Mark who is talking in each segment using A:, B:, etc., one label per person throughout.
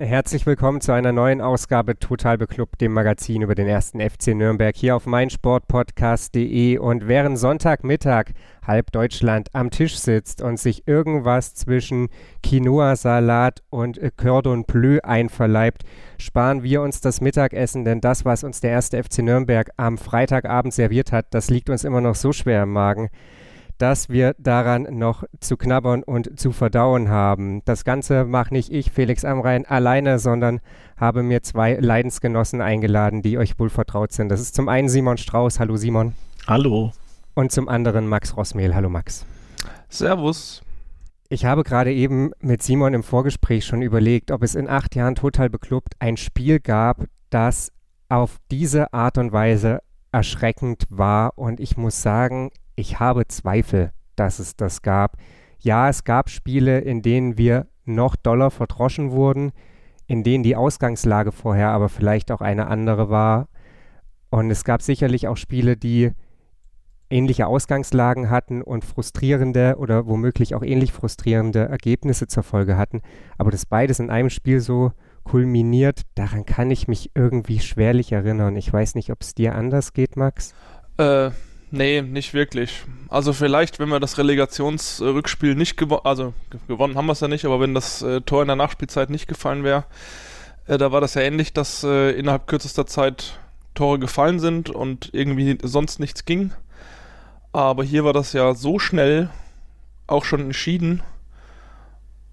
A: Herzlich willkommen zu einer neuen Ausgabe Total Beklubbt, dem Magazin über den ersten FC Nürnberg hier auf meinsportpodcast.de. Und während Sonntagmittag halb Deutschland am Tisch sitzt und sich irgendwas zwischen Quinoa-Salat und Cordon Bleu einverleibt, sparen wir uns das Mittagessen, denn das, was uns der erste FC Nürnberg am Freitagabend serviert hat, das liegt uns immer noch so schwer im Magen dass wir daran noch zu knabbern und zu verdauen haben. Das Ganze mache nicht ich, Felix Amrein, alleine, sondern habe mir zwei Leidensgenossen eingeladen, die euch wohl vertraut sind. Das ist zum einen Simon Strauß. Hallo Simon.
B: Hallo.
A: Und zum anderen Max Rossmehl. Hallo Max.
C: Servus.
A: Ich habe gerade eben mit Simon im Vorgespräch schon überlegt, ob es in acht Jahren total beklubbt ein Spiel gab, das auf diese Art und Weise erschreckend war. Und ich muss sagen, ich habe Zweifel, dass es das gab. Ja, es gab Spiele, in denen wir noch doller verdroschen wurden, in denen die Ausgangslage vorher aber vielleicht auch eine andere war. Und es gab sicherlich auch Spiele, die ähnliche Ausgangslagen hatten und frustrierende oder womöglich auch ähnlich frustrierende Ergebnisse zur Folge hatten. Aber das beides in einem Spiel so kulminiert, daran kann ich mich irgendwie schwerlich erinnern. Ich weiß nicht, ob es dir anders geht, Max.
C: Äh, Nee, nicht wirklich. Also vielleicht, wenn wir das Relegationsrückspiel nicht gewonnen, also gewonnen haben wir es ja nicht, aber wenn das äh, Tor in der Nachspielzeit nicht gefallen wäre, äh, da war das ja ähnlich, dass äh, innerhalb kürzester Zeit Tore gefallen sind und irgendwie sonst nichts ging. Aber hier war das ja so schnell auch schon entschieden,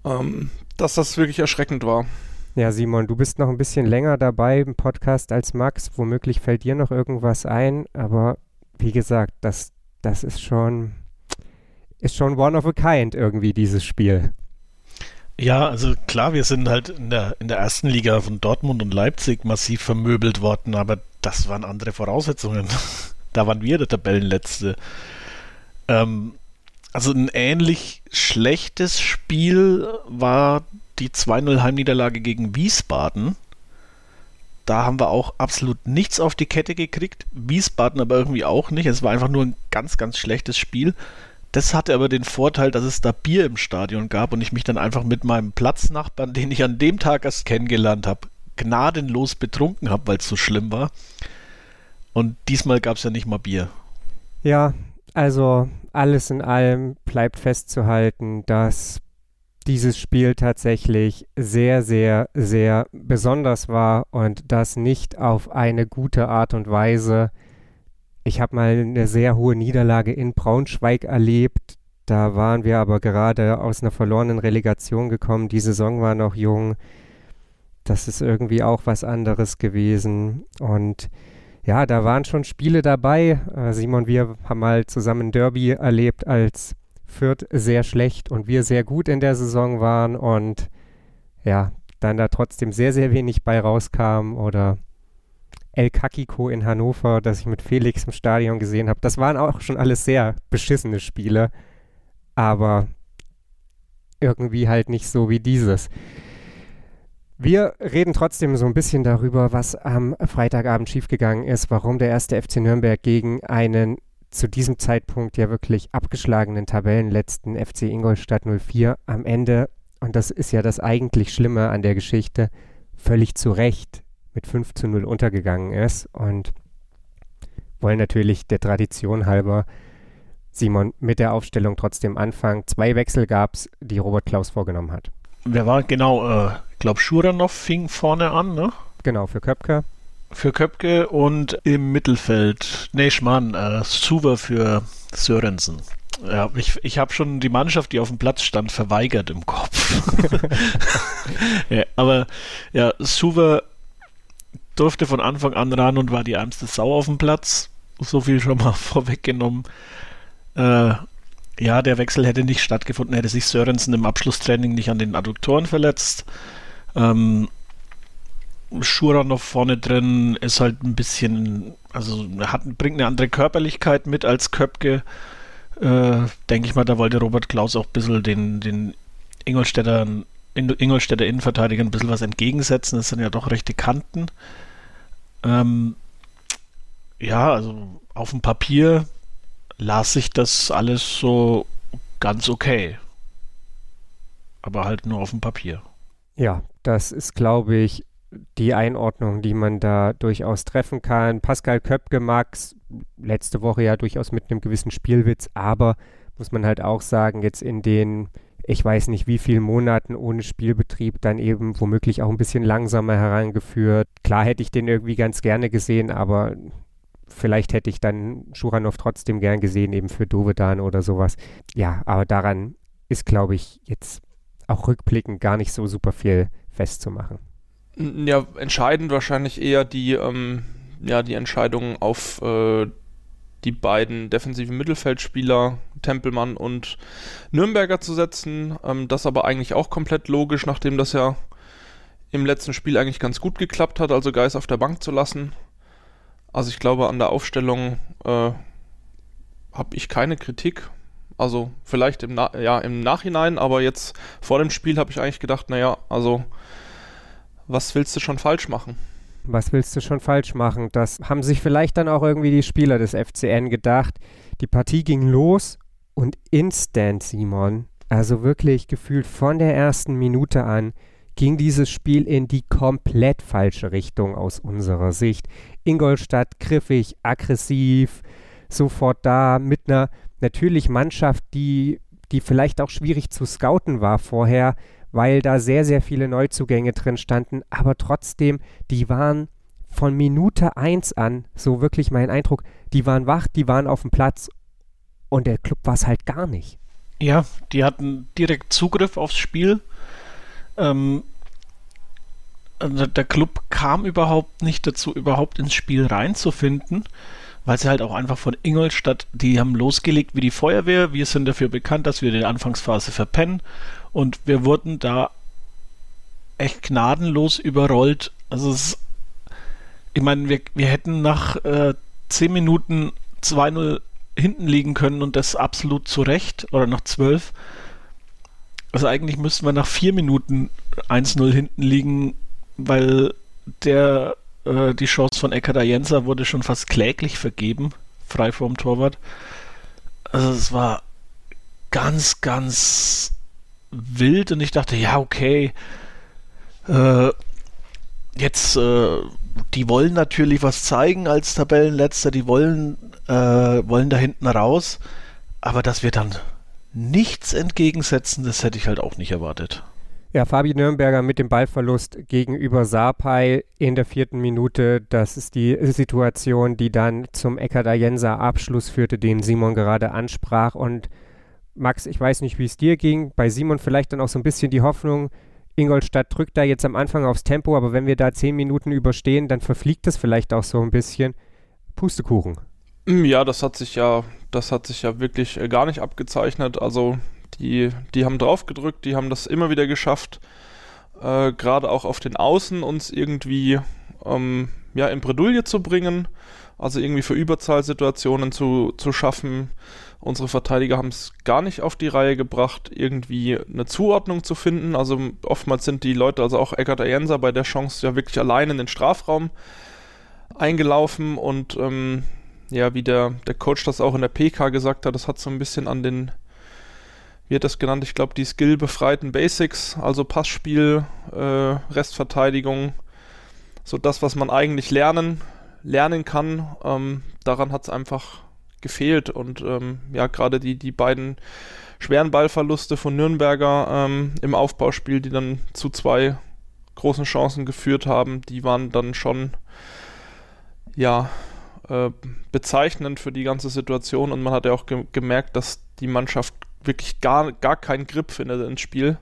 C: ähm, dass das wirklich erschreckend war.
A: Ja, Simon, du bist noch ein bisschen länger dabei im Podcast als Max. Womöglich fällt dir noch irgendwas ein, aber wie gesagt, das, das ist schon, ist schon one of a kind irgendwie, dieses Spiel.
B: Ja, also klar, wir sind halt in der, in der ersten Liga von Dortmund und Leipzig massiv vermöbelt worden, aber das waren andere Voraussetzungen. da waren wir der Tabellenletzte. Ähm, also ein ähnlich schlechtes Spiel war die 2-0 Heimniederlage gegen Wiesbaden. Da haben wir auch absolut nichts auf die Kette gekriegt. Wiesbaden aber irgendwie auch nicht. Es war einfach nur ein ganz, ganz schlechtes Spiel. Das hatte aber den Vorteil, dass es da Bier im Stadion gab und ich mich dann einfach mit meinem Platznachbarn, den ich an dem Tag erst kennengelernt habe, gnadenlos betrunken habe, weil es so schlimm war. Und diesmal gab es ja nicht mal Bier.
A: Ja, also alles in allem bleibt festzuhalten, dass dieses Spiel tatsächlich sehr, sehr, sehr besonders war und das nicht auf eine gute Art und Weise. Ich habe mal eine sehr hohe Niederlage in Braunschweig erlebt. Da waren wir aber gerade aus einer verlorenen Relegation gekommen. Die Saison war noch jung. Das ist irgendwie auch was anderes gewesen. Und ja, da waren schon Spiele dabei. Äh, Simon, wir haben mal zusammen Derby erlebt, als Fürth sehr schlecht und wir sehr gut in der Saison waren und ja, dann da trotzdem sehr, sehr wenig bei rauskam oder El Kakiko in Hannover, das ich mit Felix im Stadion gesehen habe. Das waren auch schon alles sehr beschissene Spiele, aber irgendwie halt nicht so wie dieses. Wir reden trotzdem so ein bisschen darüber, was am Freitagabend schiefgegangen ist, warum der erste FC Nürnberg gegen einen zu diesem Zeitpunkt ja wirklich abgeschlagenen Tabellenletzten FC Ingolstadt 04 am Ende, und das ist ja das eigentlich Schlimme an der Geschichte, völlig zu Recht mit 5 zu 0 untergegangen ist und wollen natürlich der Tradition halber Simon mit der Aufstellung trotzdem anfangen. Zwei Wechsel gab es, die Robert Klaus vorgenommen hat.
B: Wer war genau? Äh, ich glaube, Schuranov fing vorne an, ne?
A: Genau, für Köpke
B: für Köpke und im Mittelfeld, nee, Schmarrn, äh, Suva für Sörensen. Ja, ich, ich habe schon die Mannschaft, die auf dem Platz stand, verweigert im Kopf. ja, aber ja, Suva durfte von Anfang an ran und war die ärmste Sau auf dem Platz. So viel schon mal vorweggenommen. Äh, ja, der Wechsel hätte nicht stattgefunden, hätte sich Sörensen im Abschlusstraining nicht an den Adduktoren verletzt. Ähm, Schura noch vorne drin ist halt ein bisschen, also hat, bringt eine andere Körperlichkeit mit als Köpke. Äh, Denke ich mal, da wollte Robert Klaus auch ein bisschen den, den Ingolstädtern Ingolstädter Innenverteidiger ein bisschen was entgegensetzen. Das sind ja doch rechte Kanten. Ähm, ja, also auf dem Papier las sich das alles so ganz okay. Aber halt nur auf dem Papier.
A: Ja, das ist, glaube ich, die Einordnung, die man da durchaus treffen kann. Pascal Köpke mag letzte Woche ja durchaus mit einem gewissen Spielwitz, aber muss man halt auch sagen, jetzt in den, ich weiß nicht wie vielen Monaten ohne Spielbetrieb dann eben womöglich auch ein bisschen langsamer herangeführt. Klar hätte ich den irgendwie ganz gerne gesehen, aber vielleicht hätte ich dann Schuranov trotzdem gern gesehen, eben für Dovedan oder sowas. Ja, aber daran ist, glaube ich, jetzt auch rückblickend gar nicht so super viel festzumachen.
C: Ja, entscheidend wahrscheinlich eher die, ähm, ja, die Entscheidung auf äh, die beiden defensiven Mittelfeldspieler, Tempelmann und Nürnberger zu setzen. Ähm, das aber eigentlich auch komplett logisch, nachdem das ja im letzten Spiel eigentlich ganz gut geklappt hat, also Geis auf der Bank zu lassen. Also ich glaube, an der Aufstellung äh, habe ich keine Kritik. Also vielleicht im, Na ja, im Nachhinein, aber jetzt vor dem Spiel habe ich eigentlich gedacht, naja, also was willst du schon falsch machen?
A: Was willst du schon falsch machen? Das haben sich vielleicht dann auch irgendwie die Spieler des FCN gedacht. Die Partie ging los und instant, Simon, also wirklich gefühlt von der ersten Minute an, ging dieses Spiel in die komplett falsche Richtung aus unserer Sicht. Ingolstadt griffig, aggressiv, sofort da mit einer natürlich Mannschaft, die, die vielleicht auch schwierig zu scouten war vorher, weil da sehr, sehr viele Neuzugänge drin standen, aber trotzdem, die waren von Minute 1 an, so wirklich mein Eindruck, die waren wach, die waren auf dem Platz und der Club war es halt gar nicht.
B: Ja, die hatten direkt Zugriff aufs Spiel. Ähm, also der Club kam überhaupt nicht dazu, überhaupt ins Spiel reinzufinden, weil sie halt auch einfach von Ingolstadt, die haben losgelegt wie die Feuerwehr. Wir sind dafür bekannt, dass wir die Anfangsphase verpennen und wir wurden da echt gnadenlos überrollt. Also es, ich meine, wir, wir hätten nach äh, 10 Minuten 2-0 hinten liegen können und das absolut zu Recht oder nach 12. Also eigentlich müssten wir nach 4 Minuten 1-0 hinten liegen, weil der äh, die Chance von Eckhard Jenser wurde schon fast kläglich vergeben, frei vorm Torwart. Also es war ganz, ganz wild und ich dachte, ja, okay, äh, jetzt, äh, die wollen natürlich was zeigen als Tabellenletzter, die wollen, äh, wollen da hinten raus, aber dass wir dann nichts entgegensetzen, das hätte ich halt auch nicht erwartet.
A: Ja, Fabi Nürnberger mit dem Ballverlust gegenüber Sapai in der vierten Minute. Das ist die Situation, die dann zum Eckert Ayensa Abschluss führte, den Simon gerade ansprach. Und Max, ich weiß nicht, wie es dir ging. Bei Simon vielleicht dann auch so ein bisschen die Hoffnung, Ingolstadt drückt da jetzt am Anfang aufs Tempo, aber wenn wir da zehn Minuten überstehen, dann verfliegt das vielleicht auch so ein bisschen. Pustekuchen.
C: Mm, ja, das hat sich ja, das hat sich ja wirklich äh, gar nicht abgezeichnet. Also die, die haben drauf gedrückt, die haben das immer wieder geschafft, äh, gerade auch auf den Außen uns irgendwie ähm, ja, in Bredouille zu bringen, also irgendwie für Überzahlsituationen zu, zu schaffen. Unsere Verteidiger haben es gar nicht auf die Reihe gebracht, irgendwie eine Zuordnung zu finden. Also oftmals sind die Leute, also auch Eckert Ayensa bei der Chance ja wirklich allein in den Strafraum eingelaufen. Und ähm, ja, wie der, der Coach das auch in der PK gesagt hat, das hat so ein bisschen an den, wie hat das genannt, ich glaube, die skillbefreiten Basics, also Passspiel, äh, Restverteidigung, so das, was man eigentlich lernen, lernen kann, ähm, daran hat es einfach gefehlt. Und ähm, ja, gerade die, die beiden schweren Ballverluste von Nürnberger ähm, im Aufbauspiel, die dann zu zwei großen Chancen geführt haben, die waren dann schon ja äh, bezeichnend für die ganze Situation und man hat ja auch ge gemerkt, dass die Mannschaft wirklich gar, gar keinen Grip findet ins Spiel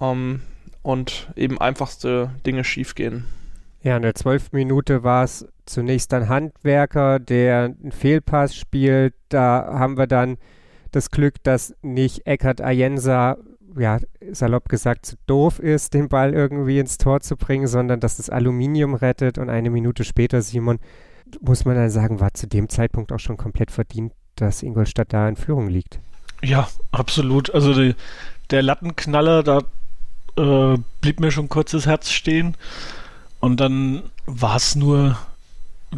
C: ähm, und eben einfachste Dinge schiefgehen.
A: Ja, in der zwölften Minute war es zunächst ein Handwerker, der einen Fehlpass spielt. Da haben wir dann das Glück, dass nicht Eckhard Ayensa, ja, salopp gesagt, zu doof ist, den Ball irgendwie ins Tor zu bringen, sondern dass das Aluminium rettet und eine Minute später, Simon, muss man dann sagen, war zu dem Zeitpunkt auch schon komplett verdient, dass Ingolstadt da in Führung liegt.
B: Ja, absolut. Also die, der Lattenknaller da äh, blieb mir schon kurzes Herz stehen. Und dann war es nur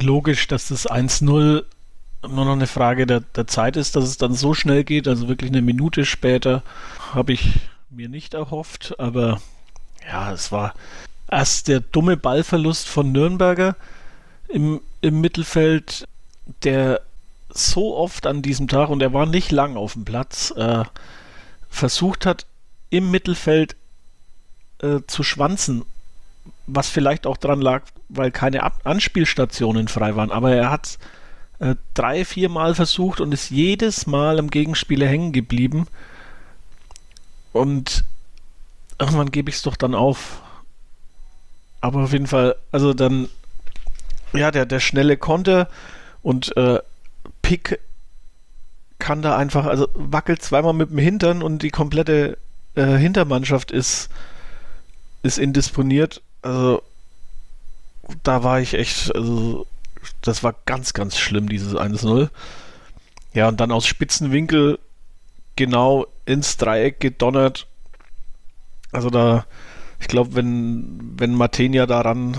B: logisch, dass das 1-0 nur noch eine Frage der, der Zeit ist, dass es dann so schnell geht. Also wirklich eine Minute später habe ich mir nicht erhofft. Aber ja, es war erst der dumme Ballverlust von Nürnberger im, im Mittelfeld, der so oft an diesem Tag, und er war nicht lang auf dem Platz, äh, versucht hat, im Mittelfeld äh, zu schwanzen, was vielleicht auch dran lag, weil keine Ab Anspielstationen frei waren. Aber er hat äh, drei, vier Mal versucht und ist jedes Mal am Gegenspieler hängen geblieben. Und irgendwann gebe ich es doch dann auf. Aber auf jeden Fall, also dann, ja, der, der schnelle Konter und äh, Pick kann da einfach, also wackelt zweimal mit dem Hintern und die komplette äh, Hintermannschaft ist, ist indisponiert. Also da war ich echt, also das war ganz, ganz schlimm, dieses 1-0. Ja, und dann aus Spitzenwinkel genau ins Dreieck gedonnert. Also da, ich glaube, wenn, wenn Matenia daran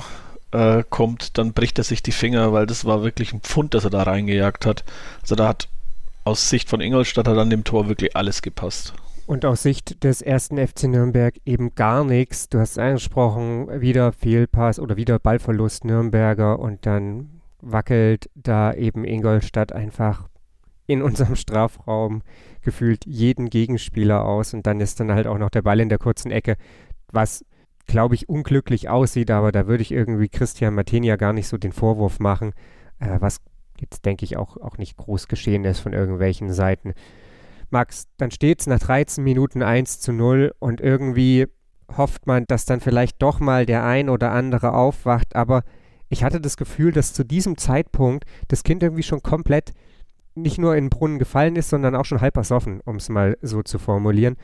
B: äh, kommt, dann bricht er sich die Finger, weil das war wirklich ein Pfund, das er da reingejagt hat. Also da hat aus Sicht von Ingolstadt hat an dem Tor wirklich alles gepasst.
A: Und aus Sicht des ersten FC Nürnberg eben gar nichts. Du hast angesprochen, wieder Fehlpass oder wieder Ballverlust Nürnberger und dann wackelt da eben Ingolstadt einfach in unserem Strafraum gefühlt jeden Gegenspieler aus und dann ist dann halt auch noch der Ball in der kurzen Ecke, was glaube ich unglücklich aussieht, aber da würde ich irgendwie Christian Martenia gar nicht so den Vorwurf machen, äh, was jetzt denke ich auch, auch nicht groß geschehen ist von irgendwelchen Seiten. Max, dann steht es nach 13 Minuten 1 zu 0 und irgendwie hofft man, dass dann vielleicht doch mal der ein oder andere aufwacht, aber ich hatte das Gefühl, dass zu diesem Zeitpunkt das Kind irgendwie schon komplett nicht nur in den Brunnen gefallen ist, sondern auch schon halb ersoffen, um es mal so zu formulieren,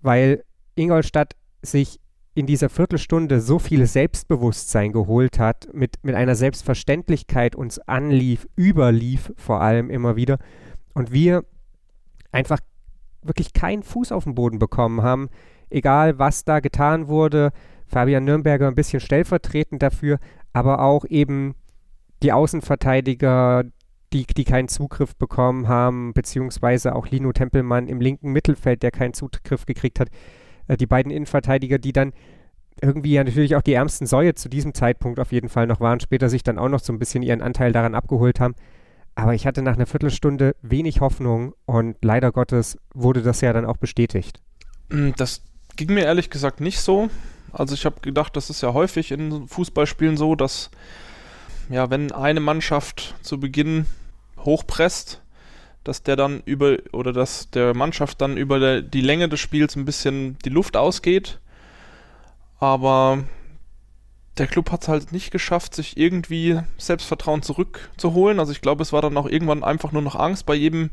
A: weil Ingolstadt sich in dieser Viertelstunde so viel Selbstbewusstsein geholt hat, mit, mit einer Selbstverständlichkeit uns anlief, überlief vor allem immer wieder. Und wir einfach wirklich keinen Fuß auf den Boden bekommen haben, egal was da getan wurde. Fabian Nürnberger ein bisschen stellvertretend dafür, aber auch eben die Außenverteidiger, die, die keinen Zugriff bekommen haben, beziehungsweise auch Lino Tempelmann im linken Mittelfeld, der keinen Zugriff gekriegt hat. Äh, die beiden Innenverteidiger, die dann irgendwie ja natürlich auch die ärmsten Säue zu diesem Zeitpunkt auf jeden Fall noch waren, später sich dann auch noch so ein bisschen ihren Anteil daran abgeholt haben. Aber ich hatte nach einer Viertelstunde wenig Hoffnung und leider Gottes wurde das ja dann auch bestätigt.
C: Mm, das ging mir ehrlich gesagt nicht so. Also ich habe gedacht, das ist ja häufig in Fußballspielen so, dass ja, wenn eine Mannschaft zu Beginn hochpresst, dass der dann über oder dass der Mannschaft dann über der, die Länge des Spiels ein bisschen die Luft ausgeht. Aber der Club hat es halt nicht geschafft, sich irgendwie Selbstvertrauen zurückzuholen. Also ich glaube, es war dann auch irgendwann einfach nur noch Angst bei jedem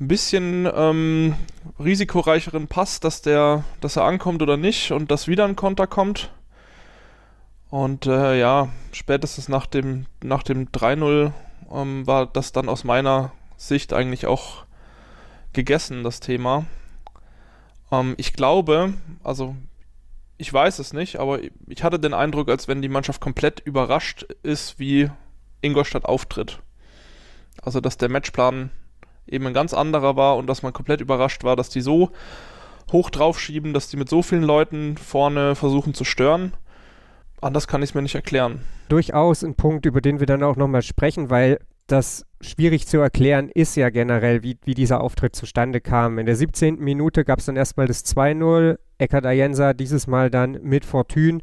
C: ein bisschen ähm, risikoreicheren Pass, dass der, dass er ankommt oder nicht und dass wieder ein Konter kommt. Und äh, ja, spätestens nach dem, nach dem 3-0 ähm, war das dann aus meiner Sicht eigentlich auch gegessen, das Thema. Ähm, ich glaube, also ich weiß es nicht, aber ich hatte den Eindruck, als wenn die Mannschaft komplett überrascht ist, wie Ingolstadt auftritt. Also, dass der Matchplan eben ein ganz anderer war und dass man komplett überrascht war, dass die so hoch draufschieben, dass die mit so vielen Leuten vorne versuchen zu stören. Anders kann ich es mir nicht erklären.
A: Durchaus ein Punkt, über den wir dann auch nochmal sprechen, weil das schwierig zu erklären ist ja generell, wie, wie dieser Auftritt zustande kam. In der 17. Minute gab es dann erstmal das 2-0. Eckhard Ayensa dieses Mal dann mit Fortune.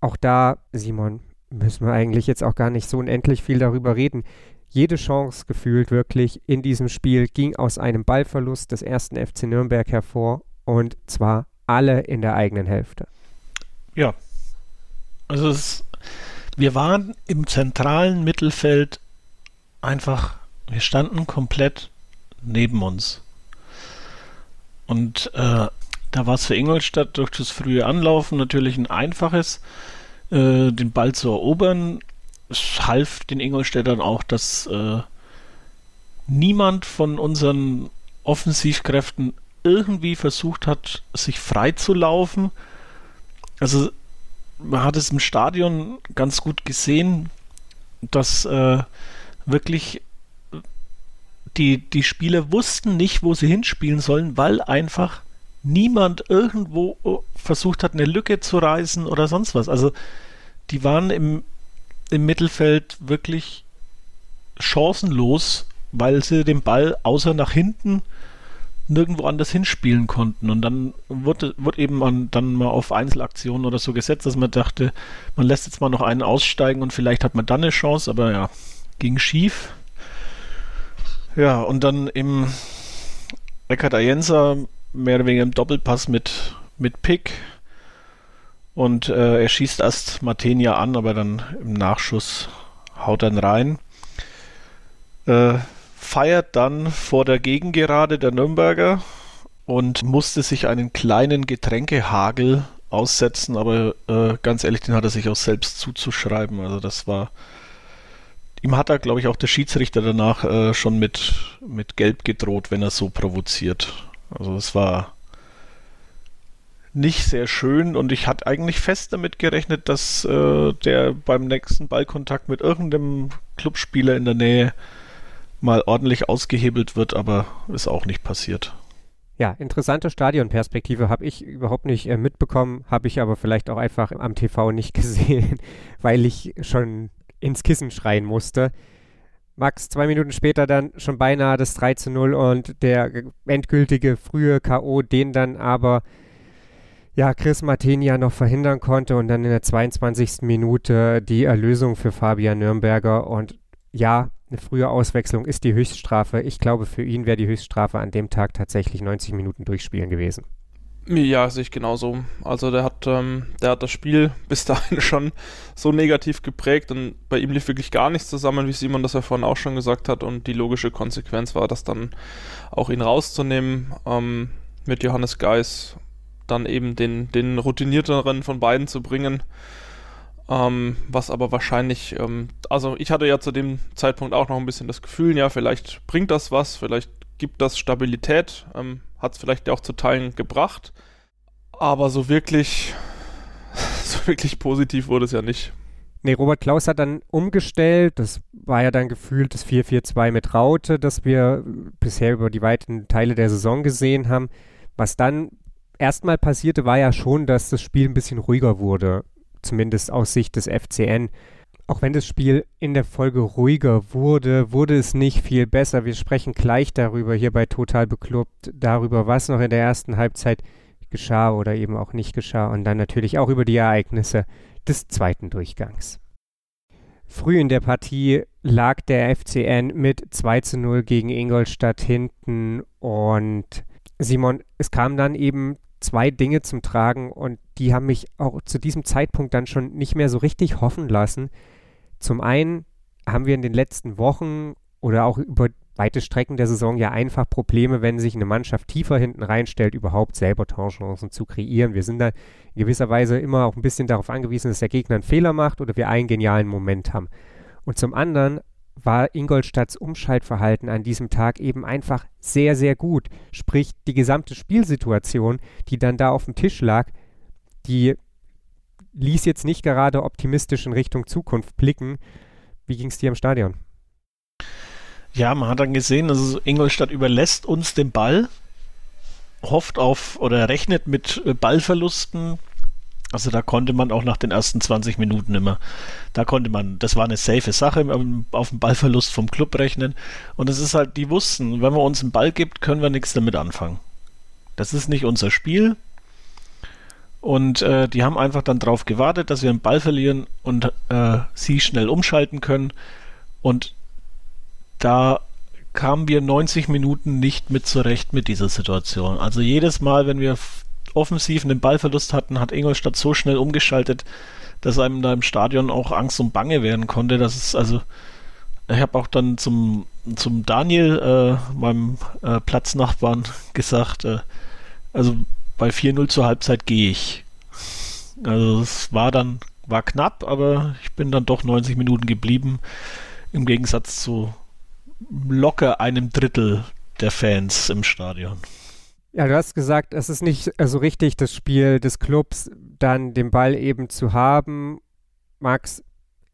A: Auch da, Simon, müssen wir eigentlich jetzt auch gar nicht so unendlich viel darüber reden. Jede Chance gefühlt wirklich in diesem Spiel ging aus einem Ballverlust des ersten FC Nürnberg hervor und zwar alle in der eigenen Hälfte.
B: Ja, also es, wir waren im zentralen Mittelfeld einfach, wir standen komplett neben uns. Und äh, da war es für Ingolstadt durch das frühe Anlaufen natürlich ein einfaches, äh, den Ball zu erobern. Es half den Ingolstädtern auch, dass äh, niemand von unseren Offensivkräften irgendwie versucht hat, sich frei zu laufen. also man hat es im Stadion ganz gut gesehen, dass äh, wirklich die, die Spieler wussten nicht, wo sie hinspielen sollen, weil einfach niemand irgendwo äh, versucht hat, eine Lücke zu reißen oder sonst was. Also die waren im, im Mittelfeld wirklich chancenlos, weil sie den Ball außer nach hinten nirgendwo anders hinspielen konnten. Und dann wurde, wurde eben man dann mal auf Einzelaktionen oder so gesetzt, dass man dachte, man lässt jetzt mal noch einen aussteigen und vielleicht hat man dann eine Chance, aber ja, ging schief. Ja, und dann im Eckhard Ayensa mehr oder weniger im Doppelpass mit, mit Pick. Und äh, er schießt erst Matenia an, aber dann im Nachschuss haut dann rein. Äh, feiert dann vor der Gegengerade der Nürnberger und musste sich einen kleinen Getränkehagel aussetzen, aber äh, ganz ehrlich, den hat er sich auch selbst zuzuschreiben. Also das war. Ihm hat er, glaube ich, auch der Schiedsrichter danach äh, schon mit, mit Gelb gedroht, wenn er so provoziert. Also es war nicht sehr schön und ich hatte eigentlich fest damit gerechnet, dass äh, der beim nächsten Ballkontakt mit irgendeinem Clubspieler in der Nähe mal ordentlich ausgehebelt wird, aber ist auch nicht passiert.
A: Ja, interessante Stadionperspektive habe ich überhaupt nicht äh, mitbekommen, habe ich aber vielleicht auch einfach am TV nicht gesehen, weil ich schon ins Kissen schreien musste. Max zwei Minuten später dann schon beinahe das 3 zu 0 und der endgültige frühe K.O., den dann aber ja, Chris Martenia noch verhindern konnte und dann in der 22. Minute die Erlösung für Fabian Nürnberger und ja, eine frühe Auswechslung ist die Höchststrafe. Ich glaube, für ihn wäre die Höchststrafe an dem Tag tatsächlich 90 Minuten durchspielen gewesen.
C: Ja, sehe ich genauso. Also der hat, ähm, der hat das Spiel bis dahin schon so negativ geprägt und bei ihm lief wirklich gar nichts zusammen, wie Simon das ja vorhin auch schon gesagt hat. Und die logische Konsequenz war, das dann auch ihn rauszunehmen ähm, mit Johannes Geis, dann eben den, den routinierteren von beiden zu bringen. Ähm, was aber wahrscheinlich, ähm, also ich hatte ja zu dem Zeitpunkt auch noch ein bisschen das Gefühl, ja, vielleicht bringt das was, vielleicht gibt das Stabilität, ähm, hat es vielleicht auch zu Teilen gebracht. Aber so wirklich, so wirklich positiv wurde es ja nicht.
A: Nee, Robert Klaus hat dann umgestellt. Das war ja dann gefühlt das 4-4-2 mit Raute, das wir bisher über die weiten Teile der Saison gesehen haben. Was dann erstmal passierte, war ja schon, dass das Spiel ein bisschen ruhiger wurde zumindest aus Sicht des FCN. Auch wenn das Spiel in der Folge ruhiger wurde, wurde es nicht viel besser. Wir sprechen gleich darüber hier bei Total Beklubbt, darüber, was noch in der ersten Halbzeit geschah oder eben auch nicht geschah und dann natürlich auch über die Ereignisse des zweiten Durchgangs. Früh in der Partie lag der FCN mit 2 zu 0 gegen Ingolstadt hinten und Simon, es kam dann eben zwei Dinge zum Tragen und die haben mich auch zu diesem Zeitpunkt dann schon nicht mehr so richtig hoffen lassen. Zum einen haben wir in den letzten Wochen oder auch über weite Strecken der Saison ja einfach Probleme, wenn sich eine Mannschaft tiefer hinten reinstellt, überhaupt selber Torchancen zu kreieren. Wir sind da in gewisser Weise immer auch ein bisschen darauf angewiesen, dass der Gegner einen Fehler macht oder wir einen genialen Moment haben. Und zum anderen war Ingolstadts Umschaltverhalten an diesem Tag eben einfach sehr, sehr gut. Sprich, die gesamte Spielsituation, die dann da auf dem Tisch lag, die ließ jetzt nicht gerade optimistisch in Richtung Zukunft blicken. Wie ging es dir im Stadion?
B: Ja, man hat dann gesehen, also Ingolstadt überlässt uns den Ball, hofft auf oder rechnet mit äh, Ballverlusten, also da konnte man auch nach den ersten 20 Minuten immer, da konnte man, das war eine safe Sache, auf den Ballverlust vom Club rechnen. Und es ist halt, die wussten, wenn man uns einen Ball gibt, können wir nichts damit anfangen. Das ist nicht unser Spiel. Und äh, die haben einfach dann darauf gewartet, dass wir einen Ball verlieren und äh, sie schnell umschalten können. Und da kamen wir 90 Minuten nicht mit zurecht mit dieser Situation. Also jedes Mal, wenn wir offensiv einen Ballverlust hatten, hat Ingolstadt so schnell umgeschaltet, dass einem da im Stadion auch Angst und Bange werden konnte. Das ist also, ich habe auch dann zum, zum Daniel, äh, meinem äh, Platznachbarn, gesagt, äh, also bei 4-0 zur Halbzeit gehe ich. Also es war dann, war knapp, aber ich bin dann doch 90 Minuten geblieben, im Gegensatz zu locker einem Drittel der Fans im Stadion.
A: Ja, du hast gesagt, es ist nicht so richtig das Spiel des Clubs, dann den Ball eben zu haben. Max,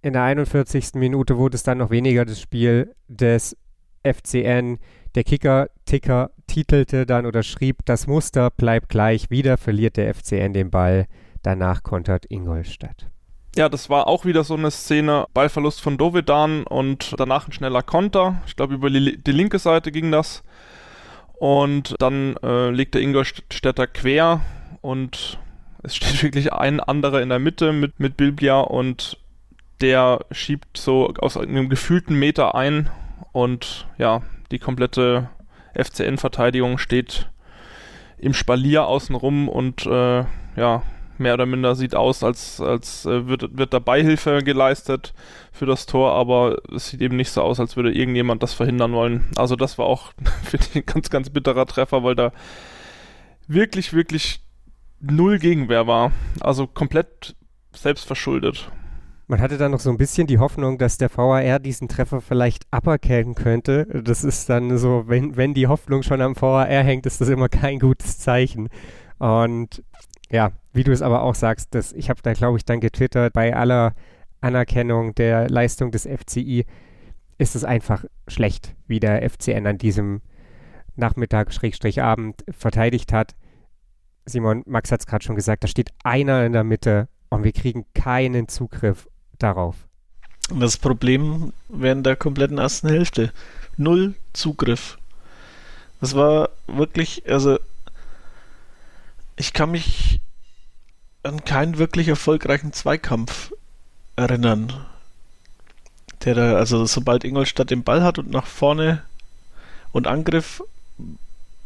A: in der 41. Minute wurde es dann noch weniger das Spiel des FCN. Der Kicker-Ticker titelte dann oder schrieb, das Muster bleibt gleich, wieder verliert der FCN den Ball. Danach kontert Ingolstadt.
C: Ja, das war auch wieder so eine Szene. Ballverlust von Dovedan und danach ein schneller Konter. Ich glaube, über die, die linke Seite ging das. Und dann äh, legt der Ingolstädter quer und es steht wirklich ein anderer in der Mitte mit, mit Bilbia und der schiebt so aus einem gefühlten Meter ein und ja, die komplette FCN-Verteidigung steht im Spalier außenrum und äh, ja, mehr oder minder sieht aus, als, als äh, wird, wird da Beihilfe geleistet für das Tor, aber es sieht eben nicht so aus, als würde irgendjemand das verhindern wollen. Also das war auch, ich, ein ganz, ganz bitterer Treffer, weil da wirklich, wirklich null Gegenwehr war. Also komplett selbstverschuldet.
A: Man hatte dann noch so ein bisschen die Hoffnung, dass der VAR diesen Treffer vielleicht aberkennen könnte. Das ist dann so, wenn, wenn die Hoffnung schon am VAR hängt, ist das immer kein gutes Zeichen. Und ja, wie du es aber auch sagst, das, ich habe da, glaube ich, dann getwittert, bei aller Anerkennung der Leistung des FCI ist es einfach schlecht, wie der FCN an diesem Nachmittag, Schrägstrich Abend verteidigt hat. Simon, Max hat es gerade schon gesagt, da steht einer in der Mitte und wir kriegen keinen Zugriff darauf.
B: Das Problem während der kompletten ersten Hälfte. Null Zugriff. Das war wirklich, also ich kann mich an keinen wirklich erfolgreichen Zweikampf erinnern. Der da, also sobald Ingolstadt den Ball hat und nach vorne und Angriff,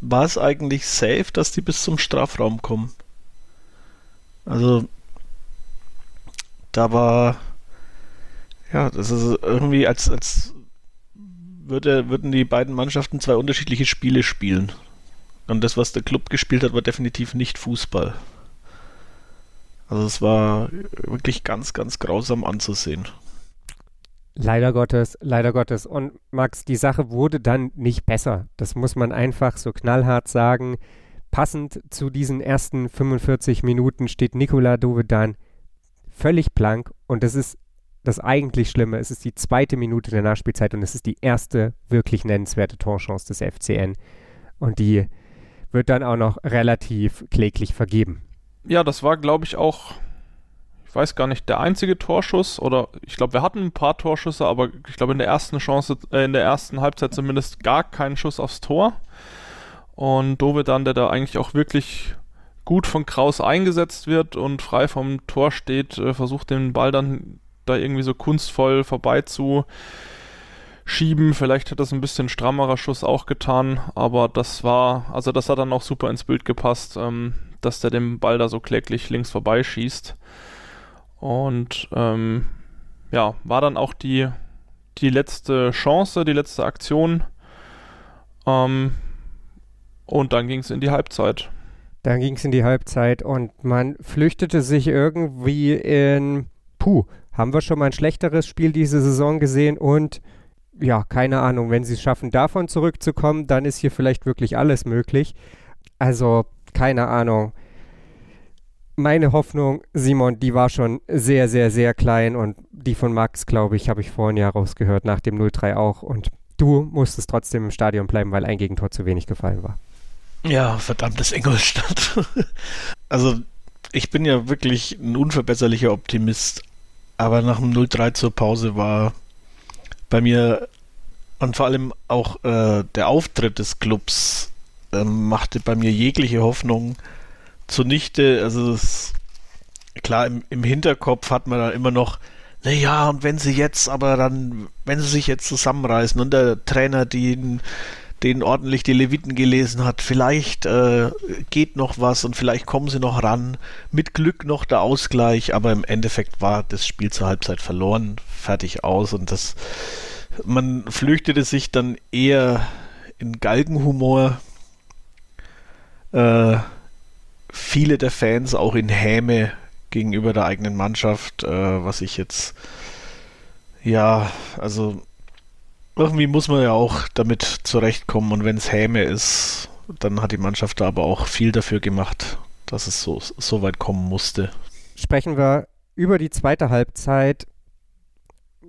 B: war es eigentlich safe, dass die bis zum Strafraum kommen. Also da war ja, das ist irgendwie als, als würde, würden die beiden Mannschaften zwei unterschiedliche Spiele spielen. Und das, was der Club gespielt hat, war definitiv nicht Fußball. Also es war wirklich ganz, ganz grausam anzusehen.
A: Leider Gottes, leider Gottes. Und Max, die Sache wurde dann nicht besser. Das muss man einfach so knallhart sagen. Passend zu diesen ersten 45 Minuten steht Nikola Dovedan völlig blank und das ist das eigentlich Schlimme. Es ist die zweite Minute der Nachspielzeit und es ist die erste wirklich nennenswerte Torchance des FCN. Und die wird dann auch noch relativ kläglich vergeben.
C: Ja, das war, glaube ich, auch, ich weiß gar nicht, der einzige Torschuss oder ich glaube, wir hatten ein paar Torschüsse, aber ich glaube in der ersten Chance, äh, in der ersten Halbzeit zumindest gar keinen Schuss aufs Tor. Und Dove dann, der da eigentlich auch wirklich gut von Kraus eingesetzt wird und frei vom Tor steht, äh, versucht den Ball dann da irgendwie so kunstvoll vorbei zu schieben. Vielleicht hat das ein bisschen strammerer Schuss auch getan, aber das war, also das hat dann auch super ins Bild gepasst, ähm, dass der den Ball da so kläglich links vorbeischießt. Und ähm, ja, war dann auch die, die letzte Chance, die letzte Aktion. Ähm, und dann ging es in die Halbzeit.
A: Dann ging es in die Halbzeit und man flüchtete sich irgendwie in, puh, haben wir schon mal ein schlechteres Spiel diese Saison gesehen und ja, keine Ahnung, wenn sie es schaffen, davon zurückzukommen, dann ist hier vielleicht wirklich alles möglich. Also, keine Ahnung. Meine Hoffnung, Simon, die war schon sehr, sehr, sehr klein und die von Max, glaube ich, habe ich vorhin ja rausgehört, nach dem 0-3 auch. Und du musstest trotzdem im Stadion bleiben, weil ein Gegentor zu wenig gefallen war.
B: Ja, verdammtes Ingolstadt. also, ich bin ja wirklich ein unverbesserlicher Optimist, aber nach dem 0-3 zur Pause war bei mir und vor allem auch äh, der Auftritt des Clubs äh, machte bei mir jegliche Hoffnung zunichte. Also es, klar, im, im Hinterkopf hat man dann immer noch, naja, und wenn sie jetzt aber dann, wenn sie sich jetzt zusammenreißen und der Trainer den, den ordentlich die Leviten gelesen hat, vielleicht äh, geht noch was und vielleicht kommen sie noch ran. Mit Glück noch der Ausgleich, aber im Endeffekt war das Spiel zur Halbzeit verloren, fertig aus und das man flüchtete sich dann eher in Galgenhumor. Äh, viele der Fans auch in Häme gegenüber der eigenen Mannschaft, äh, was ich jetzt ja, also irgendwie muss man ja auch damit zurechtkommen und wenn es Häme ist, dann hat die Mannschaft da aber auch viel dafür gemacht, dass es so, so weit kommen musste.
A: Sprechen wir über die zweite Halbzeit.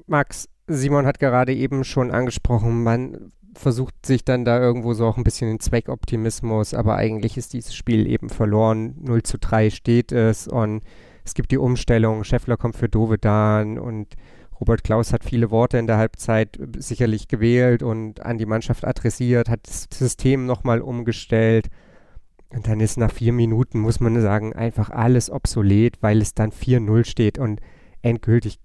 A: Max, Simon hat gerade eben schon angesprochen, man versucht sich dann da irgendwo so auch ein bisschen den Zweckoptimismus, aber eigentlich ist dieses Spiel eben verloren. 0 zu 3 steht es und es gibt die Umstellung. Scheffler kommt für Dovedan und Robert Klaus hat viele Worte in der Halbzeit sicherlich gewählt und an die Mannschaft adressiert, hat das System nochmal umgestellt. Und dann ist nach vier Minuten, muss man sagen, einfach alles obsolet, weil es dann 4-0 steht und endgültig,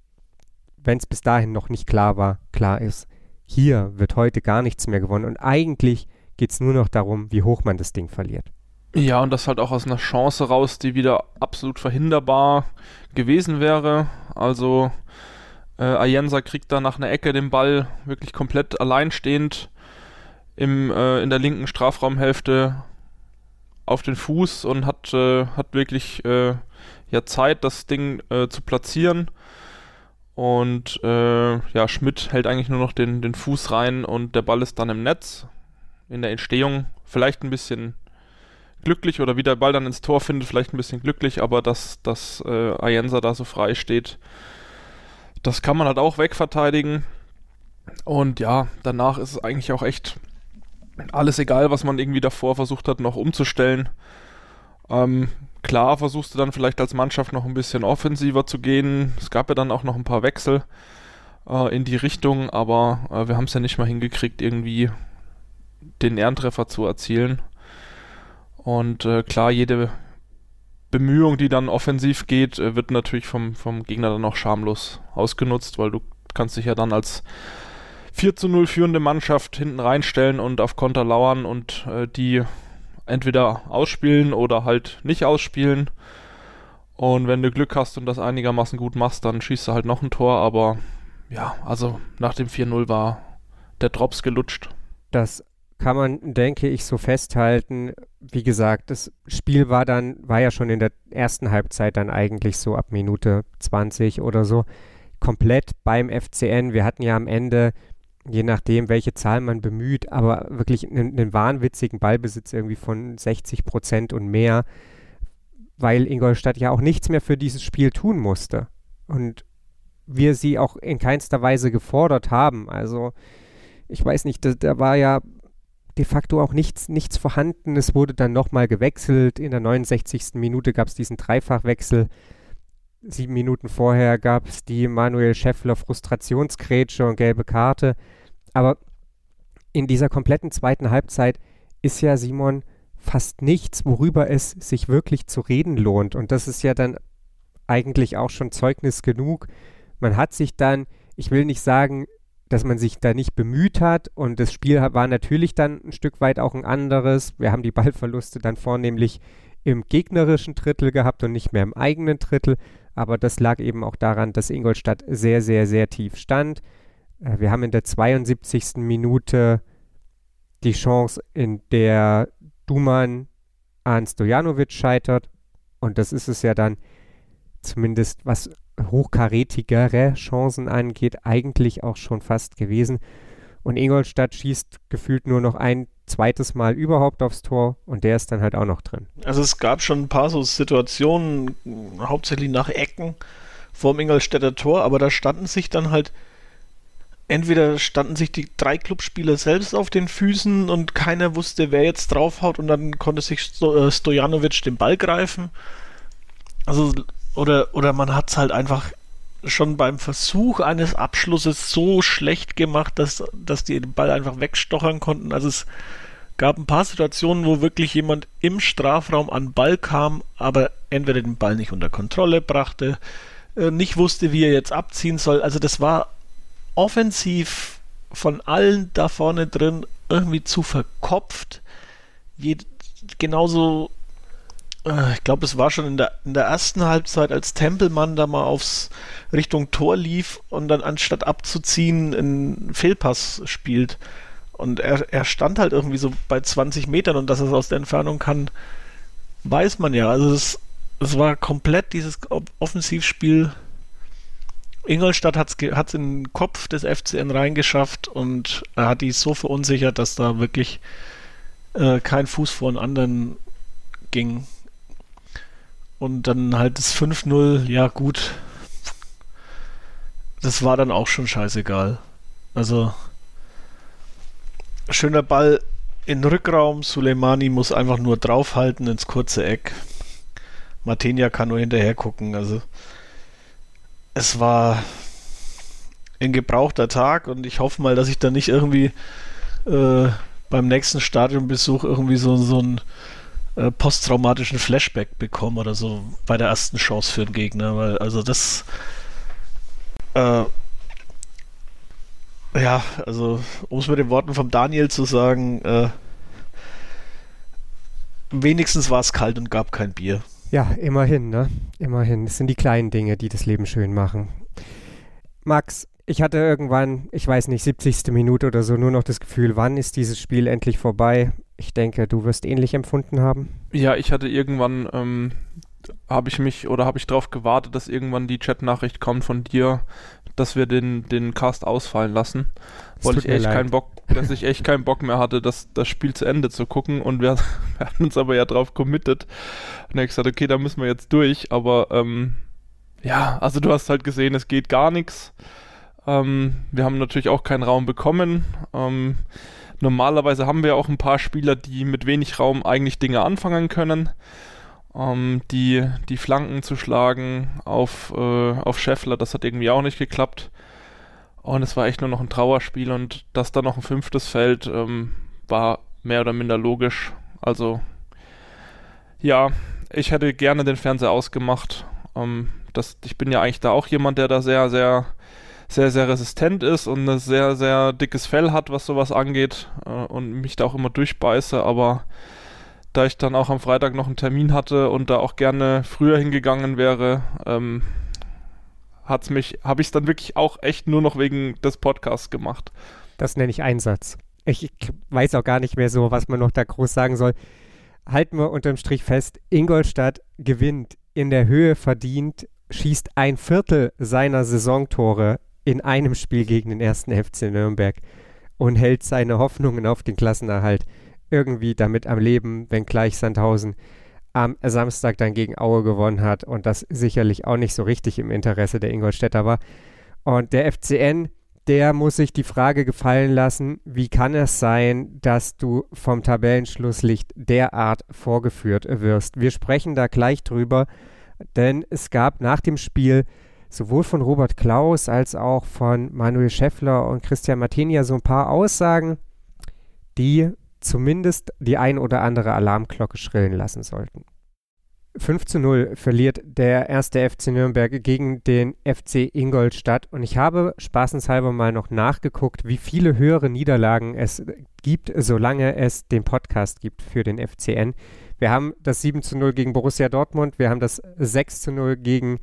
A: wenn es bis dahin noch nicht klar war, klar ist, hier wird heute gar nichts mehr gewonnen. Und eigentlich geht es nur noch darum, wie hoch man das Ding verliert.
C: Ja, und das halt auch aus einer Chance raus, die wieder absolut verhinderbar gewesen wäre. Also äh, Ayensa kriegt da nach einer Ecke den Ball wirklich komplett alleinstehend im, äh, in der linken Strafraumhälfte auf den Fuß und hat, äh, hat wirklich äh, ja Zeit, das Ding äh, zu platzieren. Und äh, ja, Schmidt hält eigentlich nur noch den, den Fuß rein und der Ball ist dann im Netz. In der Entstehung vielleicht ein bisschen glücklich oder wie der Ball dann ins Tor findet, vielleicht ein bisschen glücklich, aber dass, dass äh, Ayensa da so frei steht, das kann man halt auch wegverteidigen. Und ja, danach ist es eigentlich auch echt alles egal, was man irgendwie davor versucht hat, noch umzustellen. Ähm, klar versuchst du dann vielleicht als Mannschaft noch ein bisschen offensiver zu gehen. Es gab ja dann auch noch ein paar Wechsel äh, in die Richtung, aber äh, wir haben es ja nicht mal hingekriegt, irgendwie den Ehrentreffer zu erzielen. Und äh, klar, jede Bemühung, die dann offensiv geht, äh, wird natürlich vom, vom Gegner dann auch schamlos ausgenutzt, weil du kannst dich ja dann als 4 zu 0 führende Mannschaft hinten reinstellen und auf Konter lauern und äh, die entweder ausspielen oder halt nicht ausspielen. Und wenn du Glück hast und das einigermaßen gut machst, dann schießt du halt noch ein Tor. Aber ja, also nach dem 4-0 war der Drops gelutscht.
A: Das kann man, denke ich, so festhalten. Wie gesagt, das Spiel war dann, war ja schon in der ersten Halbzeit dann eigentlich so ab Minute 20 oder so komplett beim FCN. Wir hatten ja am Ende, je nachdem, welche Zahl man bemüht, aber wirklich einen, einen wahnwitzigen Ballbesitz irgendwie von 60 Prozent und mehr, weil Ingolstadt ja auch nichts mehr für dieses Spiel tun musste. Und wir sie auch in keinster Weise gefordert haben. Also ich weiß nicht, da, da war ja de facto auch nichts, nichts vorhanden. Es wurde dann nochmal gewechselt. In der 69. Minute gab es diesen Dreifachwechsel. Sieben Minuten vorher gab es die Manuel Scheffler Frustrationsgrätsche und gelbe Karte. Aber in dieser kompletten zweiten Halbzeit ist ja Simon fast nichts, worüber es sich wirklich zu reden lohnt. Und das ist ja dann eigentlich auch schon Zeugnis genug. Man hat sich dann, ich will nicht sagen, dass man sich da nicht bemüht hat und das Spiel war natürlich dann ein Stück weit auch ein anderes. Wir haben die Ballverluste dann vornehmlich im gegnerischen Drittel gehabt und nicht mehr im eigenen Drittel, aber das lag eben auch daran, dass Ingolstadt sehr, sehr, sehr tief stand. Äh, wir haben in der 72. Minute die Chance, in der Duman an Stojanovic scheitert und das ist es ja dann zumindest, was hochkarätigere Chancen angeht, eigentlich auch schon fast gewesen. Und Ingolstadt schießt gefühlt nur noch ein zweites Mal überhaupt aufs Tor und der ist dann halt auch noch drin.
B: Also es gab schon ein paar so Situationen, hauptsächlich nach Ecken vorm Ingolstädter Tor, aber da standen sich dann halt entweder standen sich die drei Clubspieler selbst auf den Füßen und keiner wusste, wer jetzt draufhaut und dann konnte sich äh, Stojanovic den Ball greifen. Also oder, oder man hat es halt einfach schon beim Versuch eines Abschlusses so schlecht gemacht, dass, dass die den Ball einfach wegstochern konnten. Also es gab ein paar Situationen, wo wirklich jemand im Strafraum an Ball kam, aber entweder den Ball nicht unter Kontrolle brachte, äh, nicht wusste, wie er jetzt abziehen soll. Also das war offensiv von allen da vorne drin irgendwie zu verkopft. Je, genauso ich glaube, es war schon in der, in der ersten Halbzeit, als Tempelmann da mal aufs Richtung Tor lief und dann anstatt abzuziehen einen Fehlpass spielt. Und er, er stand halt irgendwie so bei 20 Metern und dass er es aus der Entfernung kann, weiß man ja. Also es, es war komplett dieses Offensivspiel. Ingolstadt hat es in den Kopf des FCN reingeschafft und er hat die so verunsichert, dass da wirklich äh, kein Fuß vor den anderen ging. Und dann halt das 5-0, ja gut. Das war dann auch schon scheißegal. Also, schöner Ball in Rückraum. Suleimani muss einfach nur draufhalten ins kurze Eck. Martinia kann nur hinterher gucken. Also, es war ein gebrauchter Tag und ich hoffe mal, dass ich da nicht irgendwie äh, beim nächsten Stadionbesuch irgendwie so, so einen äh, posttraumatischen Flashback bekomme oder so bei der ersten Chance für den Gegner. Weil, also das äh, ja, also um es mit den Worten von Daniel zu sagen, äh, wenigstens war es kalt und gab kein Bier.
A: Ja, immerhin, ne? Immerhin. Es sind die kleinen Dinge, die das Leben schön machen. Max, ich hatte irgendwann, ich weiß nicht, 70. Minute oder so, nur noch das Gefühl, wann ist dieses Spiel endlich vorbei? Ich denke, du wirst ähnlich empfunden haben.
C: Ja, ich hatte irgendwann, ähm, habe ich mich oder habe ich darauf gewartet, dass irgendwann die Chatnachricht kommt von dir, dass wir den, den Cast ausfallen lassen. weil ich echt keinen Bock, dass ich echt keinen Bock mehr hatte, das, das Spiel zu Ende zu gucken. Und wir, wir hatten uns aber ja drauf committed. Und hat gesagt, okay, da müssen wir jetzt durch. Aber ähm, ja, also du hast halt gesehen, es geht gar nichts. Ähm, wir haben natürlich auch keinen Raum bekommen. Ähm, normalerweise haben wir auch ein paar Spieler, die mit wenig Raum eigentlich Dinge anfangen können. Ähm, die, die Flanken zu schlagen auf, äh, auf Scheffler, das hat irgendwie auch nicht geklappt. Und es war echt nur noch ein Trauerspiel und dass da noch ein fünftes Feld ähm, war mehr oder minder logisch. Also ja, ich hätte gerne den Fernseher ausgemacht. Ähm, das, ich bin ja eigentlich da auch jemand, der da sehr, sehr sehr, sehr resistent ist und ein sehr, sehr dickes Fell hat, was sowas angeht äh, und mich da auch immer durchbeiße, aber da ich dann auch am Freitag noch einen Termin hatte und da auch gerne früher hingegangen wäre, ähm, hat's mich, habe ich es dann wirklich auch echt nur noch wegen des Podcasts gemacht.
A: Das nenne ich Einsatz. Ich weiß auch gar nicht mehr so, was man noch da groß sagen soll. Halten wir unterm Strich fest, Ingolstadt gewinnt in der Höhe verdient, schießt ein Viertel seiner Saisontore in einem Spiel gegen den ersten FC Nürnberg und hält seine Hoffnungen auf den Klassenerhalt irgendwie damit am Leben, wenngleich Sandhausen am Samstag dann gegen Aue gewonnen hat und das sicherlich auch nicht so richtig im Interesse der Ingolstädter war. Und der FCN, der muss sich die Frage gefallen lassen, wie kann es sein, dass du vom Tabellenschlusslicht derart vorgeführt wirst. Wir sprechen da gleich drüber, denn es gab nach dem Spiel sowohl von Robert Klaus als auch von Manuel Schäffler und Christian Martinia so ein paar Aussagen, die zumindest die ein oder andere Alarmglocke schrillen lassen sollten. 5 zu 0 verliert der erste FC Nürnberg gegen den FC Ingolstadt und ich habe spaßenshalber mal noch nachgeguckt, wie viele höhere Niederlagen es gibt, solange es den Podcast gibt für den FCN. Wir haben das 7 zu 0 gegen Borussia Dortmund, wir haben das 6 zu 0 gegen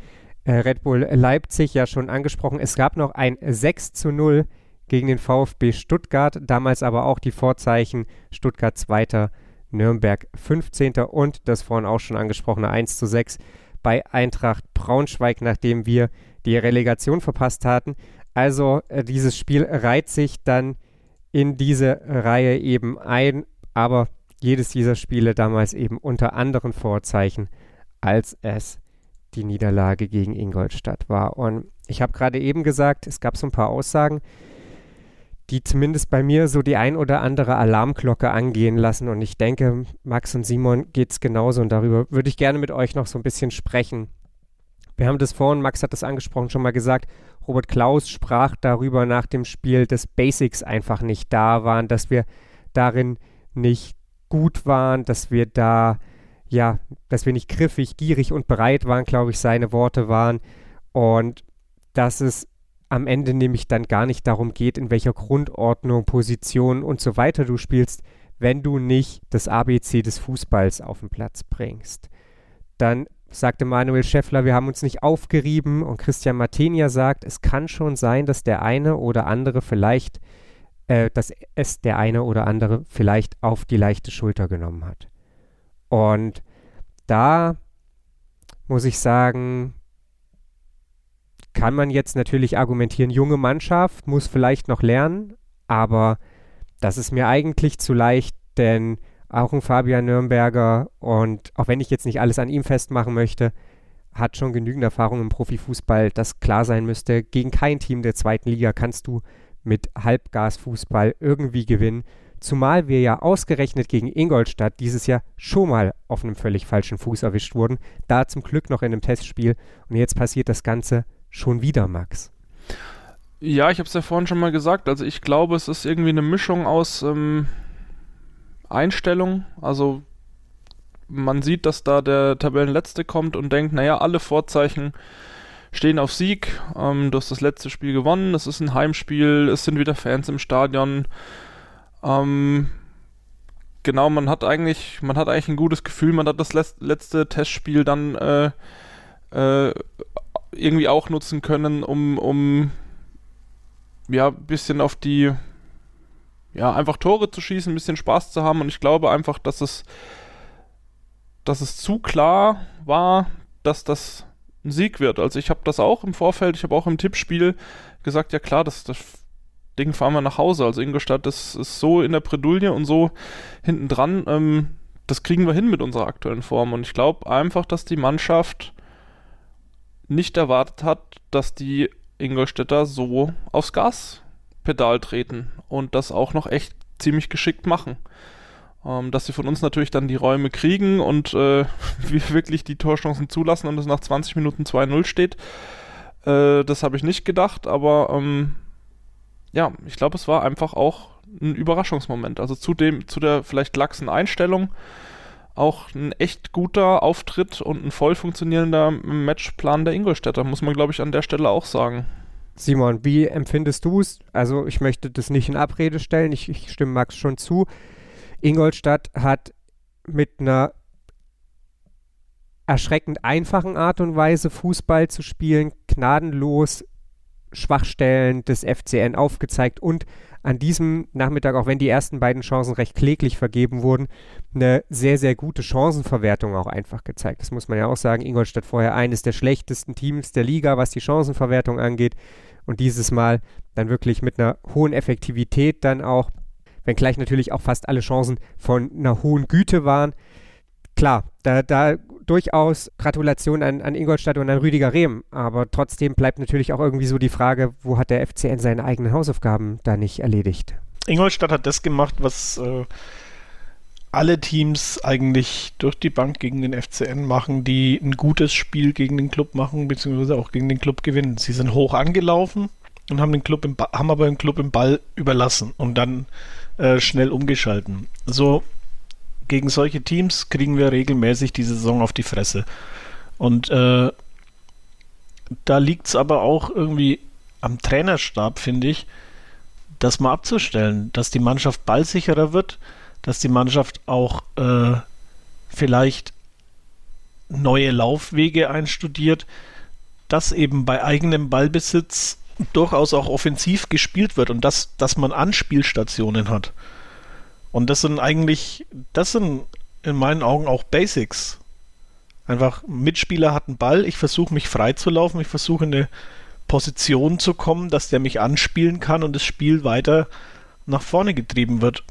A: Red Bull Leipzig ja schon angesprochen. Es gab noch ein 6 zu 0 gegen den VfB Stuttgart, damals aber auch die Vorzeichen Stuttgart 2., Nürnberg 15. und das vorhin auch schon angesprochene 1 zu 6 bei Eintracht Braunschweig, nachdem wir die Relegation verpasst hatten. Also äh, dieses Spiel reiht sich dann in diese Reihe eben ein, aber jedes dieser Spiele damals eben unter anderen Vorzeichen, als es die Niederlage gegen Ingolstadt war. Und ich habe gerade eben gesagt, es gab so ein paar Aussagen, die zumindest bei mir so die ein oder andere Alarmglocke angehen lassen. Und ich denke, Max und Simon geht es genauso. Und darüber würde ich gerne mit euch noch so ein bisschen sprechen. Wir haben das vorhin, Max hat das angesprochen, schon mal gesagt. Robert Klaus sprach darüber nach dem Spiel, dass Basics einfach nicht da waren, dass wir darin nicht gut waren, dass wir da ja, dass wir nicht griffig, gierig und bereit waren, glaube ich, seine Worte waren. Und dass es am Ende nämlich dann gar nicht darum geht, in welcher Grundordnung, Position und so weiter du spielst, wenn du nicht das ABC des Fußballs auf den Platz bringst. Dann sagte Manuel Schäffler, wir haben uns nicht aufgerieben und Christian Martenia sagt, es kann schon sein, dass der eine oder andere vielleicht, äh, dass es der eine oder andere vielleicht auf die leichte Schulter genommen hat. Und da muss ich sagen, kann man jetzt natürlich argumentieren, junge Mannschaft muss vielleicht noch lernen, aber das ist mir eigentlich zu leicht, denn auch ein Fabian Nürnberger und auch wenn ich jetzt nicht alles an ihm festmachen möchte, hat schon genügend Erfahrung im Profifußball, dass klar sein müsste, gegen kein Team der zweiten Liga kannst du mit Halbgasfußball irgendwie gewinnen. Zumal wir ja ausgerechnet gegen Ingolstadt dieses Jahr schon mal auf einem völlig falschen Fuß erwischt wurden. Da zum Glück noch in einem Testspiel. Und jetzt passiert das Ganze schon wieder, Max.
C: Ja, ich habe es ja vorhin schon mal gesagt. Also ich glaube, es ist irgendwie eine Mischung aus ähm, Einstellung. Also man sieht, dass da der Tabellenletzte kommt und denkt, naja, alle Vorzeichen stehen auf Sieg. Ähm, du hast das letzte Spiel gewonnen, es ist ein Heimspiel, es sind wieder Fans im Stadion. Ähm, genau, man hat eigentlich, man hat eigentlich ein gutes Gefühl, man hat das letzte Testspiel dann äh, äh, irgendwie auch nutzen können, um, um ja, ein bisschen auf die, ja, einfach Tore zu schießen, ein bisschen Spaß zu haben und ich glaube einfach, dass es, dass es zu klar war, dass das ein Sieg wird. Also ich habe das auch im Vorfeld, ich habe auch im Tippspiel gesagt, ja klar, das, das Ding fahren wir nach Hause. Also Ingolstadt das ist so in der Bredouille und so hinten dran. Ähm, das kriegen wir hin mit unserer aktuellen Form. Und ich glaube einfach, dass die Mannschaft nicht erwartet hat, dass die Ingolstädter so aufs Gaspedal treten und das auch noch echt ziemlich geschickt machen. Ähm, dass sie von uns natürlich dann die Räume kriegen und äh, wir wirklich die Torchancen zulassen und es nach 20 Minuten 2-0 steht. Äh, das habe ich nicht gedacht, aber ähm, ja, ich glaube, es war einfach auch ein Überraschungsmoment. Also zu dem, zu der vielleicht laxen Einstellung auch ein echt guter Auftritt und ein voll funktionierender Matchplan der Ingolstädter, muss man, glaube ich, an der Stelle auch sagen.
A: Simon, wie empfindest du es? Also ich möchte das nicht in Abrede stellen, ich, ich stimme Max schon zu. Ingolstadt hat mit einer erschreckend einfachen Art und Weise Fußball zu spielen, gnadenlos Schwachstellen des FCN aufgezeigt und an diesem Nachmittag, auch wenn die ersten beiden Chancen recht kläglich vergeben wurden, eine sehr, sehr gute Chancenverwertung auch einfach gezeigt. Das muss man ja auch sagen. Ingolstadt vorher eines der schlechtesten Teams der Liga, was die Chancenverwertung angeht. Und dieses Mal dann wirklich mit einer hohen Effektivität dann auch, wenngleich natürlich auch fast alle Chancen von einer hohen Güte waren. Klar, da, da durchaus Gratulation an, an Ingolstadt und an Rüdiger Rehm. Aber trotzdem bleibt natürlich auch irgendwie so die Frage, wo hat der FCN seine eigenen Hausaufgaben da nicht erledigt?
B: Ingolstadt hat das gemacht, was äh, alle Teams eigentlich durch die Bank gegen den FCN machen, die ein gutes Spiel gegen den Club machen, beziehungsweise auch gegen den Club gewinnen. Sie sind hoch angelaufen und haben den Club im haben aber den Club im Ball überlassen und dann äh, schnell umgeschalten. So gegen solche Teams kriegen wir regelmäßig die Saison auf die Fresse. Und äh, da liegt es aber auch irgendwie am Trainerstab, finde ich, das mal abzustellen, dass die Mannschaft ballsicherer wird, dass die Mannschaft auch äh, vielleicht neue Laufwege einstudiert, dass eben bei eigenem Ballbesitz durchaus auch offensiv gespielt wird und dass, dass man Anspielstationen hat. Und das sind eigentlich, das sind in meinen Augen auch Basics. Einfach, Mitspieler hat einen Ball, ich versuche mich frei zu laufen, ich versuche in eine Position zu kommen, dass der mich anspielen kann und das Spiel weiter nach vorne getrieben wird.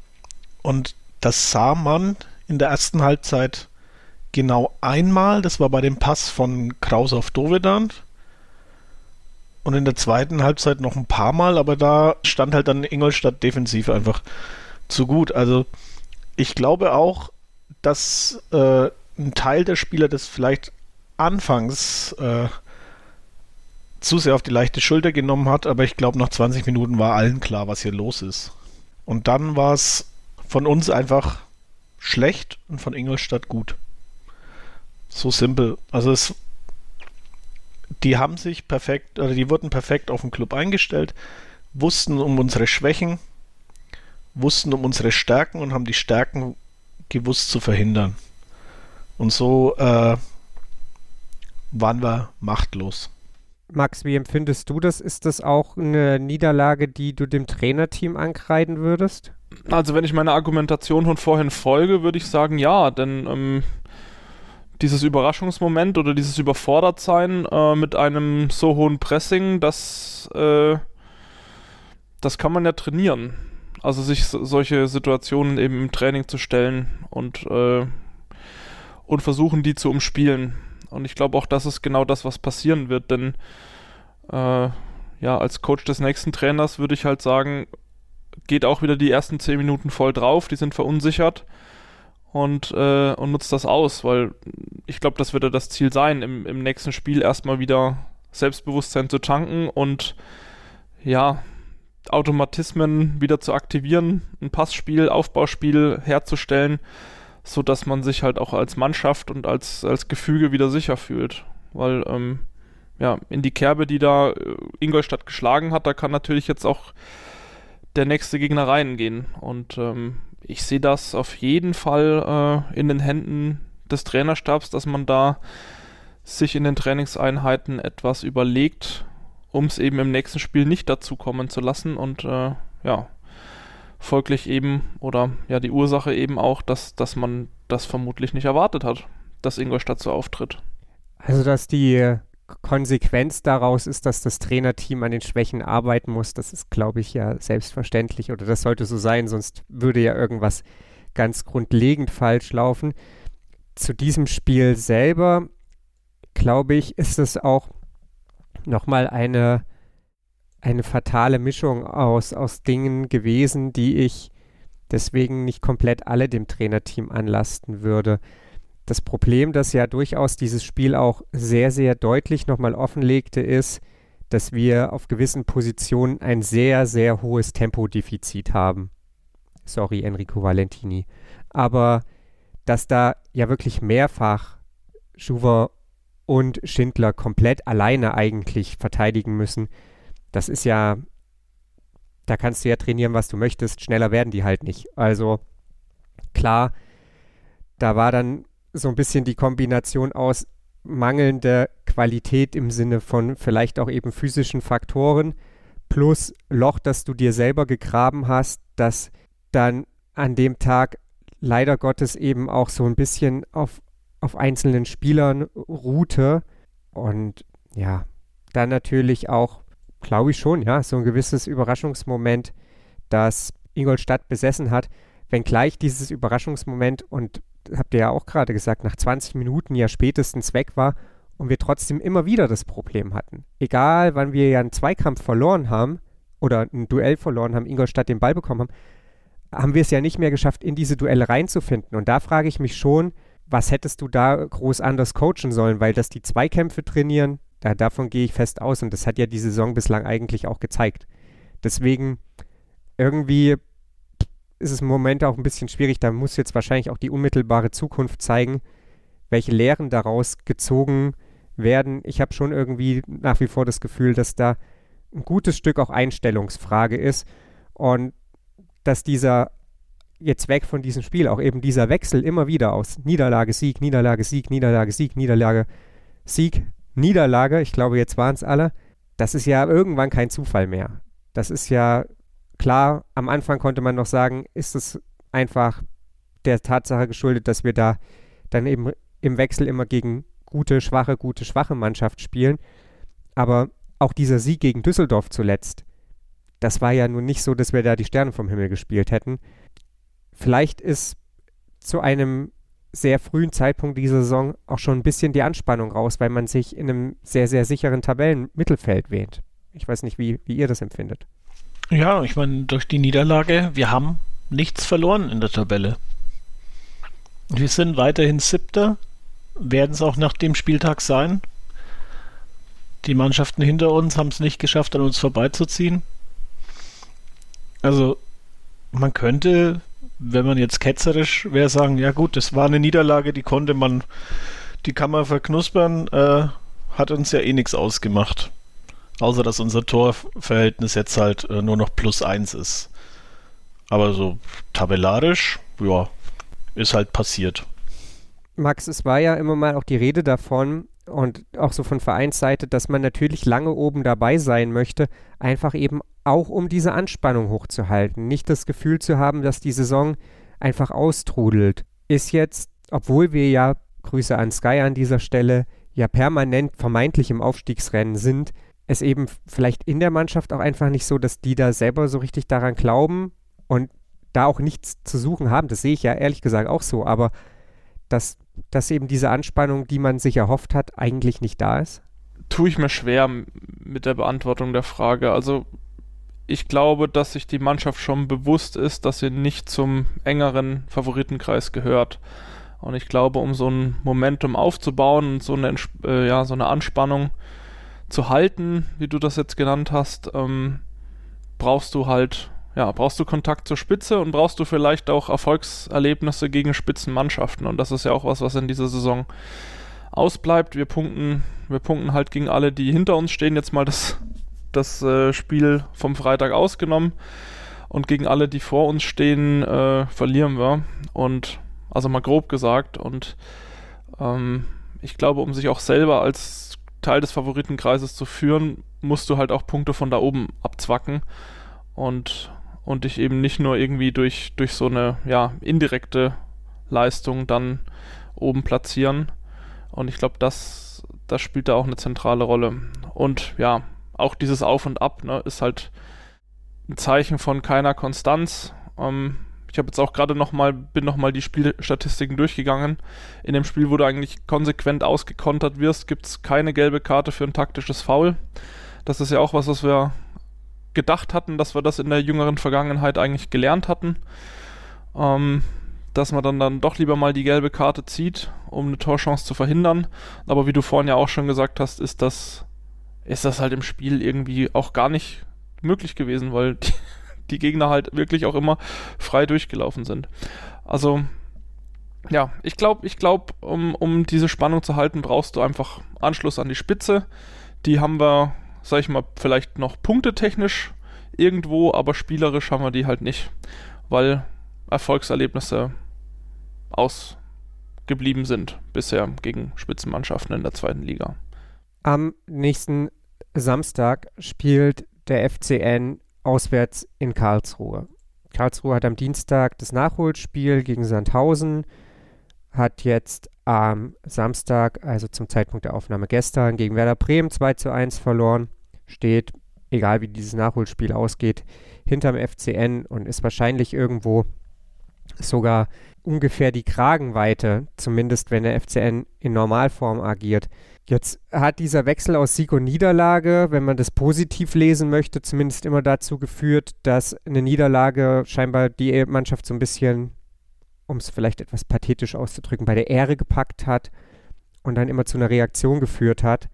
B: Und das sah man in der ersten Halbzeit genau einmal, das war bei dem Pass von Kraus auf Dovedan. Und in der zweiten Halbzeit noch ein paar Mal, aber da stand halt dann Ingolstadt defensiv einfach zu gut. Also ich glaube auch, dass äh, ein Teil der Spieler das vielleicht anfangs äh, zu sehr auf die leichte Schulter genommen hat, aber ich glaube, nach 20 Minuten war allen klar, was hier los ist. Und dann war es von uns einfach schlecht und von Ingolstadt gut. So simpel. Also es, die haben sich perfekt, oder die wurden perfekt auf den Club eingestellt, wussten um unsere Schwächen, wussten um unsere Stärken und haben die Stärken gewusst zu verhindern. Und so äh, waren wir machtlos.
A: Max, wie empfindest du das? Ist das auch eine Niederlage, die du dem Trainerteam ankreiden würdest?
C: Also wenn ich meine Argumentation von vorhin folge, würde ich sagen ja, denn ähm, dieses Überraschungsmoment oder dieses Überfordertsein äh, mit einem so hohen Pressing, das, äh, das kann man ja trainieren. Also sich so, solche Situationen eben im Training zu stellen und, äh, und versuchen, die zu umspielen. Und ich glaube auch, das ist genau das, was passieren wird, denn äh, ja, als Coach des nächsten Trainers würde ich halt sagen, geht auch wieder die ersten zehn Minuten voll drauf, die sind verunsichert und, äh, und nutzt das aus, weil ich glaube, das wird ja das Ziel sein, im, im nächsten Spiel erstmal wieder Selbstbewusstsein zu tanken und ja, Automatismen wieder zu aktivieren, ein Passspiel, Aufbauspiel herzustellen, sodass man sich halt auch als Mannschaft und als, als Gefüge wieder sicher fühlt. Weil, ähm, ja, in die Kerbe, die da äh, Ingolstadt geschlagen hat, da kann natürlich jetzt auch der nächste Gegner reingehen. Und ähm, ich sehe das auf jeden Fall äh, in den Händen des Trainerstabs, dass man da sich in den Trainingseinheiten etwas überlegt, um es eben im nächsten Spiel nicht dazu kommen zu lassen und äh, ja, folglich eben oder ja die Ursache eben auch, dass, dass man das vermutlich nicht erwartet hat, dass Ingolstadt so auftritt.
A: Also dass die Konsequenz daraus ist, dass das Trainerteam an den Schwächen arbeiten muss, das ist, glaube ich, ja selbstverständlich oder das sollte so sein, sonst würde ja irgendwas ganz grundlegend falsch laufen. Zu diesem Spiel selber, glaube ich, ist es auch nochmal eine, eine fatale Mischung aus, aus Dingen gewesen, die ich deswegen nicht komplett alle dem Trainerteam anlasten würde. Das Problem, das ja durchaus dieses Spiel auch sehr, sehr deutlich nochmal offenlegte, ist, dass wir auf gewissen Positionen ein sehr, sehr hohes Tempodefizit haben. Sorry, Enrico Valentini. Aber dass da ja wirklich mehrfach Schuwer und Schindler komplett alleine eigentlich verteidigen müssen, das ist ja, da kannst du ja trainieren, was du möchtest, schneller werden die halt nicht. Also klar, da war dann so ein bisschen die Kombination aus mangelnder Qualität im Sinne von vielleicht auch eben physischen Faktoren plus Loch, das du dir selber gegraben hast, das dann an dem Tag leider Gottes eben auch so ein bisschen auf, auf einzelnen Spielern ruhte. Und ja, dann natürlich auch, glaube ich schon, ja, so ein gewisses Überraschungsmoment, das Ingolstadt besessen hat, wenngleich dieses Überraschungsmoment und habt ihr ja auch gerade gesagt, nach 20 Minuten ja spätestens weg war und wir trotzdem immer wieder das Problem hatten. Egal, wann wir ja einen Zweikampf verloren haben oder ein Duell verloren haben, Ingolstadt den Ball bekommen haben, haben wir es ja nicht mehr geschafft, in diese Duelle reinzufinden. Und da frage ich mich schon, was hättest du da groß anders coachen sollen, weil das die Zweikämpfe trainieren, da, davon gehe ich fest aus und das hat ja die Saison bislang eigentlich auch gezeigt. Deswegen irgendwie ist es im Moment auch ein bisschen schwierig. Da muss jetzt wahrscheinlich auch die unmittelbare Zukunft zeigen, welche Lehren daraus gezogen werden. Ich habe schon irgendwie nach wie vor das Gefühl, dass da ein gutes Stück auch Einstellungsfrage ist und dass dieser jetzt weg von diesem Spiel auch eben dieser Wechsel immer wieder aus Niederlage, Sieg, Niederlage, Sieg, Niederlage, Sieg, Niederlage, Sieg, Niederlage, ich glaube, jetzt waren es alle, das ist ja irgendwann kein Zufall mehr. Das ist ja Klar, am Anfang konnte man noch sagen, ist es einfach der Tatsache geschuldet, dass wir da dann eben im Wechsel immer gegen gute, schwache, gute, schwache Mannschaft spielen. Aber auch dieser Sieg gegen Düsseldorf zuletzt, das war ja nun nicht so, dass wir da die Sterne vom Himmel gespielt hätten. Vielleicht ist zu einem sehr frühen Zeitpunkt dieser Saison auch schon ein bisschen die Anspannung raus, weil man sich in einem sehr, sehr sicheren Tabellenmittelfeld wähnt. Ich weiß nicht, wie, wie ihr das empfindet.
B: Ja, ich meine, durch die Niederlage, wir haben nichts verloren in der Tabelle. Wir sind weiterhin Siebter, werden es auch nach dem Spieltag sein. Die Mannschaften hinter uns haben es nicht geschafft, an uns vorbeizuziehen. Also, man könnte, wenn man jetzt ketzerisch wäre, sagen, ja gut, das war eine Niederlage, die konnte man, die kann man verknuspern, äh, hat uns ja eh nichts ausgemacht. Außer dass unser Torverhältnis jetzt halt äh, nur noch plus eins ist. Aber so tabellarisch, ja, ist halt passiert.
A: Max, es war ja immer mal auch die Rede davon und auch so von Vereinsseite, dass man natürlich lange oben dabei sein möchte, einfach eben auch um diese Anspannung hochzuhalten. Nicht das Gefühl zu haben, dass die Saison einfach austrudelt. Ist jetzt, obwohl wir ja, Grüße an Sky an dieser Stelle, ja permanent vermeintlich im Aufstiegsrennen sind, es eben vielleicht in der Mannschaft auch einfach nicht so, dass die da selber so richtig daran glauben und da auch nichts zu suchen haben. Das sehe ich ja ehrlich gesagt auch so, aber dass, dass eben diese Anspannung, die man sich erhofft hat, eigentlich nicht da ist?
C: Tue ich mir schwer mit der Beantwortung der Frage. Also ich glaube, dass sich die Mannschaft schon bewusst ist, dass sie nicht zum engeren Favoritenkreis gehört. Und ich glaube, um so ein Momentum aufzubauen und so eine, äh, ja, so eine Anspannung zu halten, wie du das jetzt genannt hast, ähm, brauchst du halt, ja, brauchst du Kontakt zur Spitze und brauchst du vielleicht auch Erfolgserlebnisse gegen Spitzenmannschaften. Und das ist ja auch was, was in dieser Saison ausbleibt. Wir punkten, wir punkten halt gegen alle, die hinter uns stehen. Jetzt mal das das äh, Spiel vom Freitag ausgenommen. Und gegen alle, die vor uns stehen, äh, verlieren wir. Und also mal grob gesagt. Und ähm, ich glaube, um sich auch selber als Teil des Favoritenkreises zu führen, musst du halt auch Punkte von da oben abzwacken. Und, und dich eben nicht nur irgendwie durch, durch so eine ja, indirekte Leistung dann oben platzieren. Und ich glaube, das, das spielt da auch eine zentrale Rolle. Und ja, auch dieses Auf und Ab ne, ist halt ein Zeichen von keiner Konstanz. Ähm, ich habe jetzt auch gerade noch mal, bin noch mal die Spielstatistiken durchgegangen. In dem Spiel, wo du eigentlich konsequent ausgekontert wirst, gibt es keine gelbe Karte für ein taktisches Foul. Das ist ja auch was, was wir gedacht hatten, dass wir das in der jüngeren Vergangenheit eigentlich gelernt hatten. Ähm, dass man dann, dann doch lieber mal die gelbe Karte zieht, um eine Torchance zu verhindern. Aber wie du vorhin ja auch schon gesagt hast, ist das ist das halt im Spiel irgendwie auch gar nicht möglich gewesen, weil die, die Gegner halt wirklich auch immer frei durchgelaufen sind. Also, ja, ich glaube, ich glaube, um, um diese Spannung zu halten, brauchst du einfach Anschluss an die Spitze. Die haben wir, sag ich mal, vielleicht noch punktetechnisch irgendwo, aber spielerisch haben wir die halt nicht, weil Erfolgserlebnisse ausgeblieben sind bisher gegen Spitzenmannschaften in der zweiten Liga.
A: Am nächsten Samstag spielt der FCN auswärts in Karlsruhe. Karlsruhe hat am Dienstag das Nachholspiel gegen Sandhausen, hat jetzt am Samstag, also zum Zeitpunkt der Aufnahme gestern, gegen Werder Bremen 2 zu 1 verloren, steht, egal wie dieses Nachholspiel ausgeht, hinterm FCN und ist wahrscheinlich irgendwo sogar ungefähr die Kragenweite, zumindest wenn der FCN in Normalform agiert, Jetzt hat dieser Wechsel aus Sieg und Niederlage, wenn man das positiv lesen möchte, zumindest immer dazu geführt, dass eine Niederlage scheinbar die Mannschaft so ein bisschen, um es vielleicht etwas pathetisch auszudrücken, bei der Ehre gepackt hat und dann immer zu einer Reaktion geführt hat.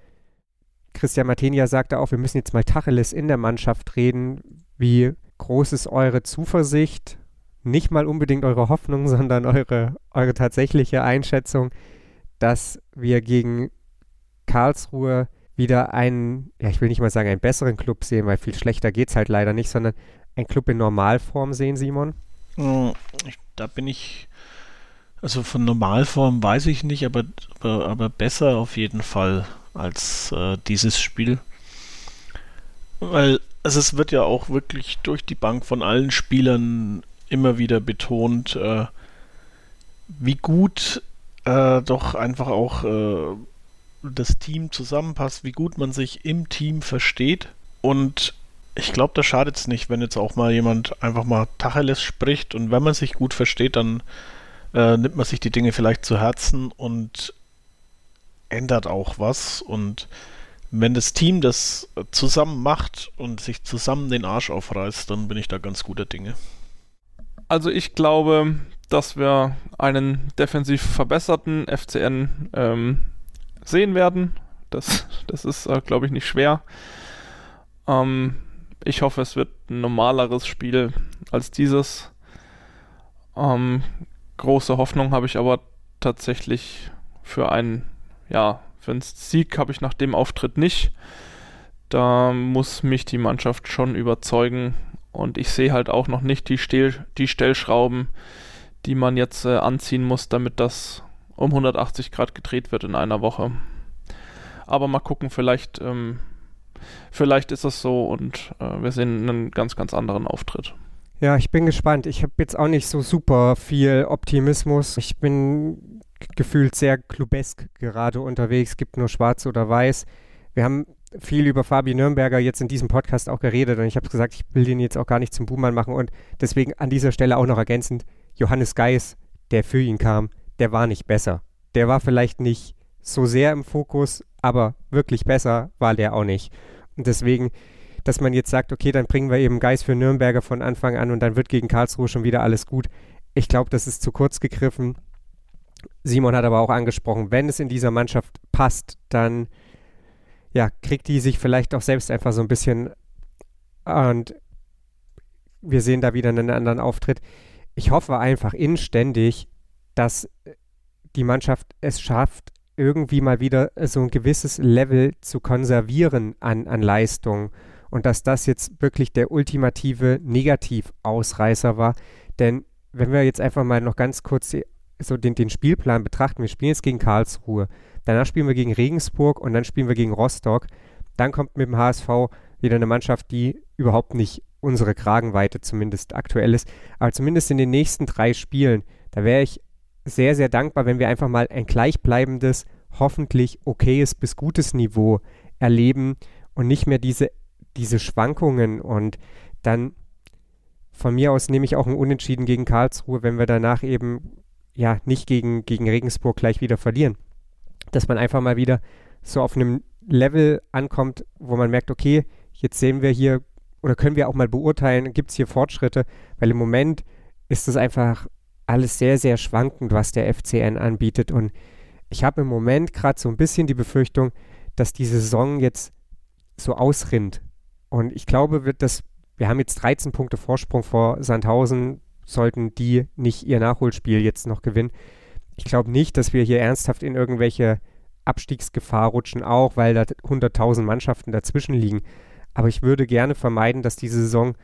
A: Christian Martenia sagte auch, wir müssen jetzt mal Tacheles in der Mannschaft reden. Wie groß ist eure Zuversicht? Nicht mal unbedingt eure Hoffnung, sondern eure, eure tatsächliche Einschätzung, dass wir gegen Karlsruhe wieder einen, ja, ich will nicht mal sagen einen besseren Club sehen, weil viel schlechter geht es halt leider nicht, sondern einen Club in Normalform sehen, Simon?
B: Hm, da bin ich, also von Normalform weiß ich nicht, aber, aber, aber besser auf jeden Fall als äh, dieses Spiel. Weil also es wird ja auch wirklich durch die Bank von allen Spielern immer wieder betont, äh, wie gut äh, doch einfach auch äh, das Team zusammenpasst, wie gut man sich im Team versteht. Und ich glaube, da schadet es nicht, wenn jetzt auch mal jemand einfach mal Tacheles spricht und wenn man sich gut versteht, dann äh, nimmt man sich die Dinge vielleicht zu Herzen und ändert auch was. Und wenn das Team das zusammen macht und sich zusammen den Arsch aufreißt, dann bin ich da ganz guter Dinge.
C: Also ich glaube, dass wir einen defensiv verbesserten FCN ähm, sehen werden. Das, das ist, äh, glaube ich, nicht schwer. Ähm, ich hoffe, es wird ein normaleres Spiel als dieses. Ähm, große Hoffnung habe ich aber tatsächlich für einen, ja, für einen Sieg habe ich nach dem Auftritt nicht. Da muss mich die Mannschaft schon überzeugen. Und ich sehe halt auch noch nicht die, Stel die Stellschrauben, die man jetzt äh, anziehen muss, damit das um 180 Grad gedreht wird in einer Woche. Aber mal gucken, vielleicht, ähm, vielleicht ist es so und äh, wir sehen einen ganz, ganz anderen Auftritt.
A: Ja, ich bin gespannt. Ich habe jetzt auch nicht so super viel Optimismus. Ich bin gefühlt sehr klubesk gerade unterwegs. Es gibt nur schwarz oder weiß. Wir haben viel über Fabi Nürnberger jetzt in diesem Podcast auch geredet und ich habe gesagt, ich will den jetzt auch gar nicht zum Buhmann machen und deswegen an dieser Stelle auch noch ergänzend, Johannes Geis, der für ihn kam, der war nicht besser. Der war vielleicht nicht so sehr im Fokus, aber wirklich besser war der auch nicht. Und deswegen, dass man jetzt sagt, okay, dann bringen wir eben Geis für Nürnberger von Anfang an und dann wird gegen Karlsruhe schon wieder alles gut. Ich glaube, das ist zu kurz gegriffen. Simon hat aber auch angesprochen, wenn es in dieser Mannschaft passt, dann ja, kriegt die sich vielleicht auch selbst einfach so ein bisschen und wir sehen da wieder einen anderen Auftritt. Ich hoffe einfach inständig, dass die Mannschaft es schafft, irgendwie mal wieder so ein gewisses Level zu konservieren an, an Leistung und dass das jetzt wirklich der ultimative Negativausreißer war. Denn wenn wir jetzt einfach mal noch ganz kurz so den, den Spielplan betrachten, wir spielen jetzt gegen Karlsruhe, danach spielen wir gegen Regensburg und dann spielen wir gegen Rostock, dann kommt mit dem HSV wieder eine Mannschaft, die überhaupt nicht unsere Kragenweite zumindest aktuell ist, aber zumindest in den nächsten drei Spielen, da wäre ich sehr, sehr dankbar, wenn wir einfach mal ein gleichbleibendes, hoffentlich okayes bis gutes Niveau erleben und nicht mehr diese, diese Schwankungen. Und dann von mir aus nehme ich auch ein Unentschieden gegen Karlsruhe, wenn wir danach eben ja nicht gegen, gegen Regensburg gleich wieder verlieren. Dass man einfach mal wieder so auf einem Level ankommt, wo man merkt, okay, jetzt sehen wir hier oder können wir auch mal beurteilen, gibt es hier Fortschritte, weil im Moment ist es einfach alles sehr, sehr schwankend, was der FCN anbietet. Und ich habe im Moment gerade so ein bisschen die Befürchtung, dass die Saison jetzt so ausrinnt. Und ich glaube, wird das, wir haben jetzt 13 Punkte Vorsprung vor Sandhausen, sollten die nicht ihr Nachholspiel jetzt noch gewinnen. Ich glaube nicht, dass wir hier ernsthaft in irgendwelche Abstiegsgefahr rutschen, auch weil da 100.000 Mannschaften dazwischen liegen. Aber ich würde gerne vermeiden, dass die Saison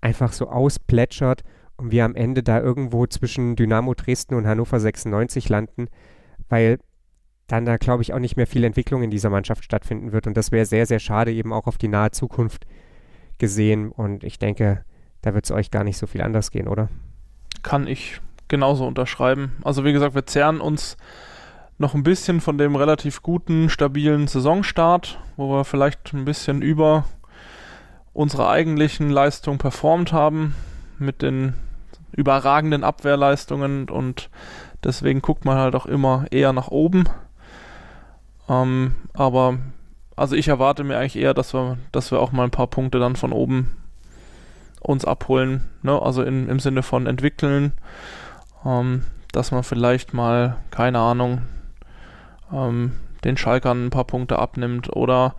A: einfach so ausplätschert und wir am Ende da irgendwo zwischen Dynamo Dresden und Hannover 96 landen, weil dann da, glaube ich, auch nicht mehr viel Entwicklung in dieser Mannschaft stattfinden wird. Und das wäre sehr, sehr schade, eben auch auf die nahe Zukunft gesehen. Und ich denke, da wird es euch gar nicht so viel anders gehen, oder?
C: Kann ich genauso unterschreiben. Also wie gesagt, wir zehren uns noch ein bisschen von dem relativ guten, stabilen Saisonstart, wo wir vielleicht ein bisschen über unsere eigentlichen Leistungen performt haben mit den überragenden Abwehrleistungen und deswegen guckt man halt auch immer eher nach oben. Ähm, aber also ich erwarte mir eigentlich eher, dass wir, dass wir auch mal ein paar Punkte dann von oben uns abholen, ne? also in, im Sinne von entwickeln, ähm, dass man vielleicht mal, keine Ahnung, ähm, den Schalkern ein paar Punkte abnimmt oder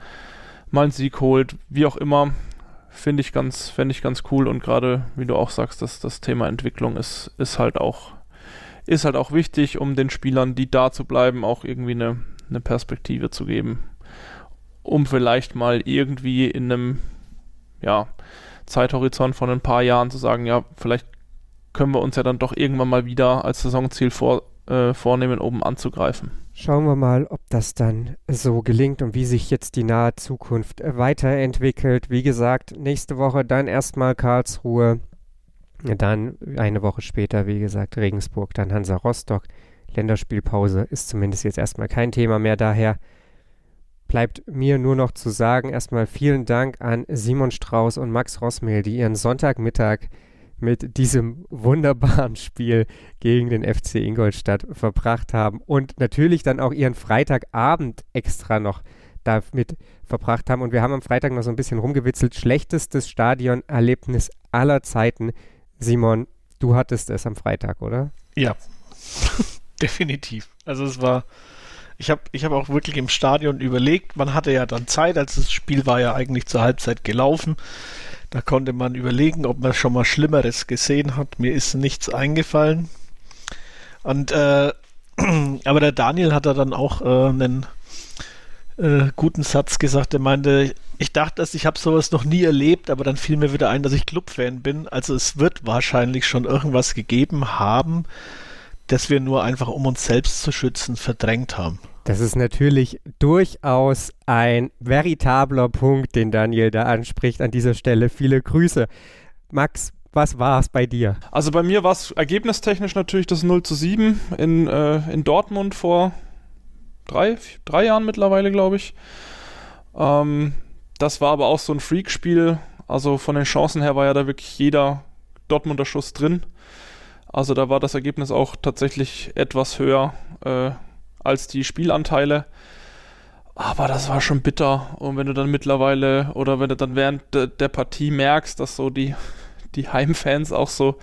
C: mal einen Sieg holt, wie auch immer finde ich ganz, ich ganz cool und gerade, wie du auch sagst, dass das Thema Entwicklung ist, ist halt auch, ist halt auch wichtig, um den Spielern, die da zu bleiben, auch irgendwie eine, eine Perspektive zu geben. Um vielleicht mal irgendwie in einem, ja, Zeithorizont von ein paar Jahren zu sagen, ja, vielleicht können wir uns ja dann doch irgendwann mal wieder als Saisonziel vor, äh, vornehmen, oben anzugreifen.
A: Schauen wir mal, ob das dann so gelingt und wie sich jetzt die nahe Zukunft äh, weiterentwickelt. Wie gesagt, nächste Woche dann erstmal Karlsruhe, dann eine Woche später, wie gesagt, Regensburg, dann Hansa Rostock. Länderspielpause ist zumindest jetzt erstmal kein Thema mehr. Daher bleibt mir nur noch zu sagen, erstmal vielen Dank an Simon Strauß und Max Rossmehl, die ihren Sonntagmittag mit diesem wunderbaren Spiel gegen den FC Ingolstadt verbracht haben und natürlich dann auch ihren Freitagabend extra noch damit verbracht haben. Und wir haben am Freitag noch so ein bisschen rumgewitzelt. Schlechtestes Stadionerlebnis aller Zeiten. Simon, du hattest es am Freitag, oder?
B: Ja, definitiv. Also es war, ich habe ich hab auch wirklich im Stadion überlegt, man hatte ja dann Zeit, als das Spiel war ja eigentlich zur Halbzeit gelaufen. Da konnte man überlegen, ob man schon mal Schlimmeres gesehen hat. Mir ist nichts eingefallen. Und äh, aber der Daniel hat da dann auch äh, einen äh, guten Satz gesagt. Er meinte, ich dachte, dass ich habe sowas noch nie erlebt, aber dann fiel mir wieder ein, dass ich Clubfan bin. Also es wird wahrscheinlich schon irgendwas gegeben haben, das wir nur einfach um uns selbst zu schützen verdrängt haben.
A: Das ist natürlich durchaus ein veritabler Punkt, den Daniel da anspricht an dieser Stelle. Viele Grüße. Max, was war es bei dir?
C: Also bei mir war es ergebnistechnisch natürlich das 0 zu 7 in, äh, in Dortmund vor drei, drei Jahren mittlerweile, glaube ich. Ähm, das war aber auch so ein Freak-Spiel. Also von den Chancen her war ja da wirklich jeder Dortmunder Schuss drin. Also da war das Ergebnis auch tatsächlich etwas höher äh, als die Spielanteile. Aber das war schon bitter. Und wenn du dann mittlerweile oder wenn du dann während de, der Partie merkst, dass so die, die Heimfans auch so,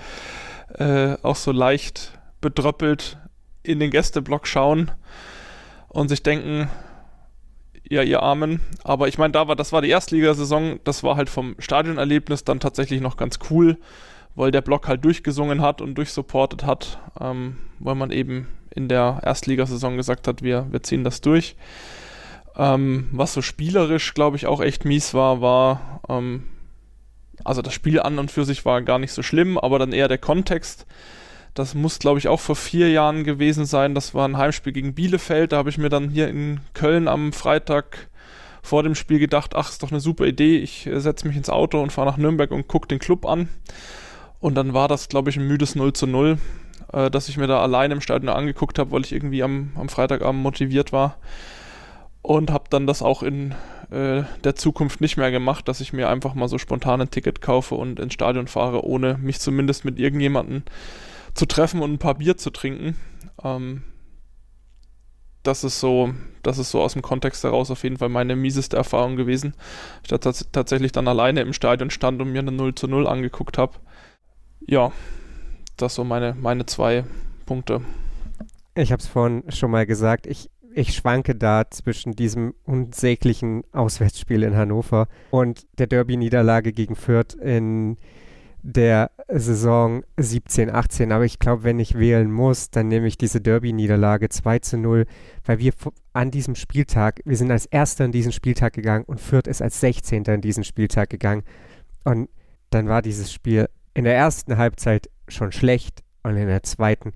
C: äh, auch so leicht bedröppelt in den Gästeblock schauen und sich denken, ja, ihr Armen. Aber ich meine, da war, das war die Erstligasaison, das war halt vom Stadionerlebnis dann tatsächlich noch ganz cool, weil der Block halt durchgesungen hat und durchsupportet hat, ähm, weil man eben in der Erstligasaison gesagt hat, wir, wir ziehen das durch. Ähm, was so spielerisch, glaube ich, auch echt mies war, war, ähm, also das Spiel an und für sich war gar nicht so schlimm, aber dann eher der Kontext. Das muss, glaube ich, auch vor vier Jahren gewesen sein. Das war ein Heimspiel gegen Bielefeld. Da habe ich mir dann hier in Köln am Freitag vor dem Spiel gedacht, ach, ist doch eine super Idee. Ich äh, setze mich ins Auto und fahre nach Nürnberg und gucke den Club an. Und dann war das, glaube ich, ein müdes 0 zu 0, äh, dass ich mir da allein im Stadion angeguckt habe, weil ich irgendwie am, am Freitagabend motiviert war. Und habe dann das auch in äh, der Zukunft nicht mehr gemacht, dass ich mir einfach mal so spontan ein Ticket kaufe und ins Stadion fahre, ohne mich zumindest mit irgendjemandem zu treffen und ein paar Bier zu trinken. Ähm, das ist so, das ist so aus dem Kontext heraus auf jeden Fall meine mieseste Erfahrung gewesen. Ich da tatsächlich dann alleine im Stadion stand und mir eine 0 zu 0 angeguckt habe. Ja, das so meine, meine zwei Punkte.
A: Ich habe es vorhin schon mal gesagt, ich, ich schwanke da zwischen diesem unsäglichen Auswärtsspiel in Hannover und der Derby-Niederlage gegen Fürth in der Saison 17, 18. Aber ich glaube, wenn ich wählen muss, dann nehme ich diese Derby-Niederlage 2 zu 0, weil wir an diesem Spieltag, wir sind als Erster in diesen Spieltag gegangen und Fürth ist als 16. in diesen Spieltag gegangen. Und dann war dieses Spiel in der ersten Halbzeit schon schlecht und in der zweiten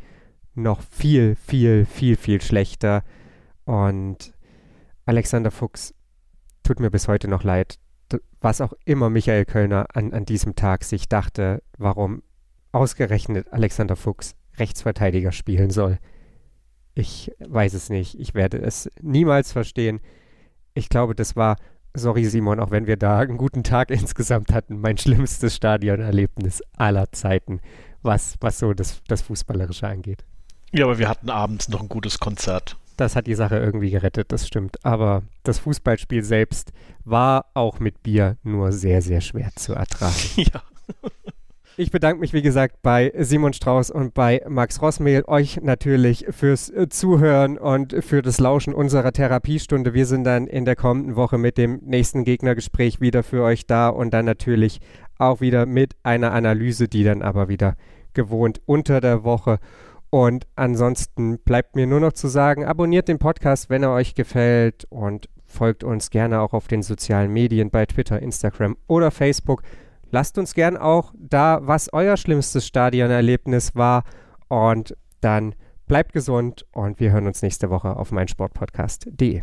A: noch viel, viel, viel, viel schlechter. Und Alexander Fuchs tut mir bis heute noch leid was auch immer Michael Kölner an, an diesem Tag sich dachte, warum ausgerechnet Alexander Fuchs Rechtsverteidiger spielen soll. Ich weiß es nicht. Ich werde es niemals verstehen. Ich glaube, das war, sorry Simon, auch wenn wir da einen guten Tag insgesamt hatten, mein schlimmstes Stadionerlebnis aller Zeiten, was, was so das, das Fußballerische angeht.
B: Ja, aber wir hatten abends noch ein gutes Konzert.
A: Das hat die Sache irgendwie gerettet, das stimmt. Aber das Fußballspiel selbst war auch mit Bier nur sehr, sehr schwer zu ertragen. Ja. Ich bedanke mich, wie gesagt, bei Simon Strauß und bei Max Rossmehl. Euch natürlich fürs äh, Zuhören und für das Lauschen unserer Therapiestunde. Wir sind dann in der kommenden Woche mit dem nächsten Gegnergespräch wieder für euch da und dann natürlich auch wieder mit einer Analyse, die dann aber wieder gewohnt unter der Woche. Und ansonsten bleibt mir nur noch zu sagen, abonniert den Podcast, wenn er euch gefällt und folgt uns gerne auch auf den sozialen Medien bei Twitter, Instagram oder Facebook. Lasst uns gern auch da, was euer schlimmstes Stadionerlebnis war. Und dann bleibt gesund und wir hören uns nächste Woche auf meinsportpodcast.de.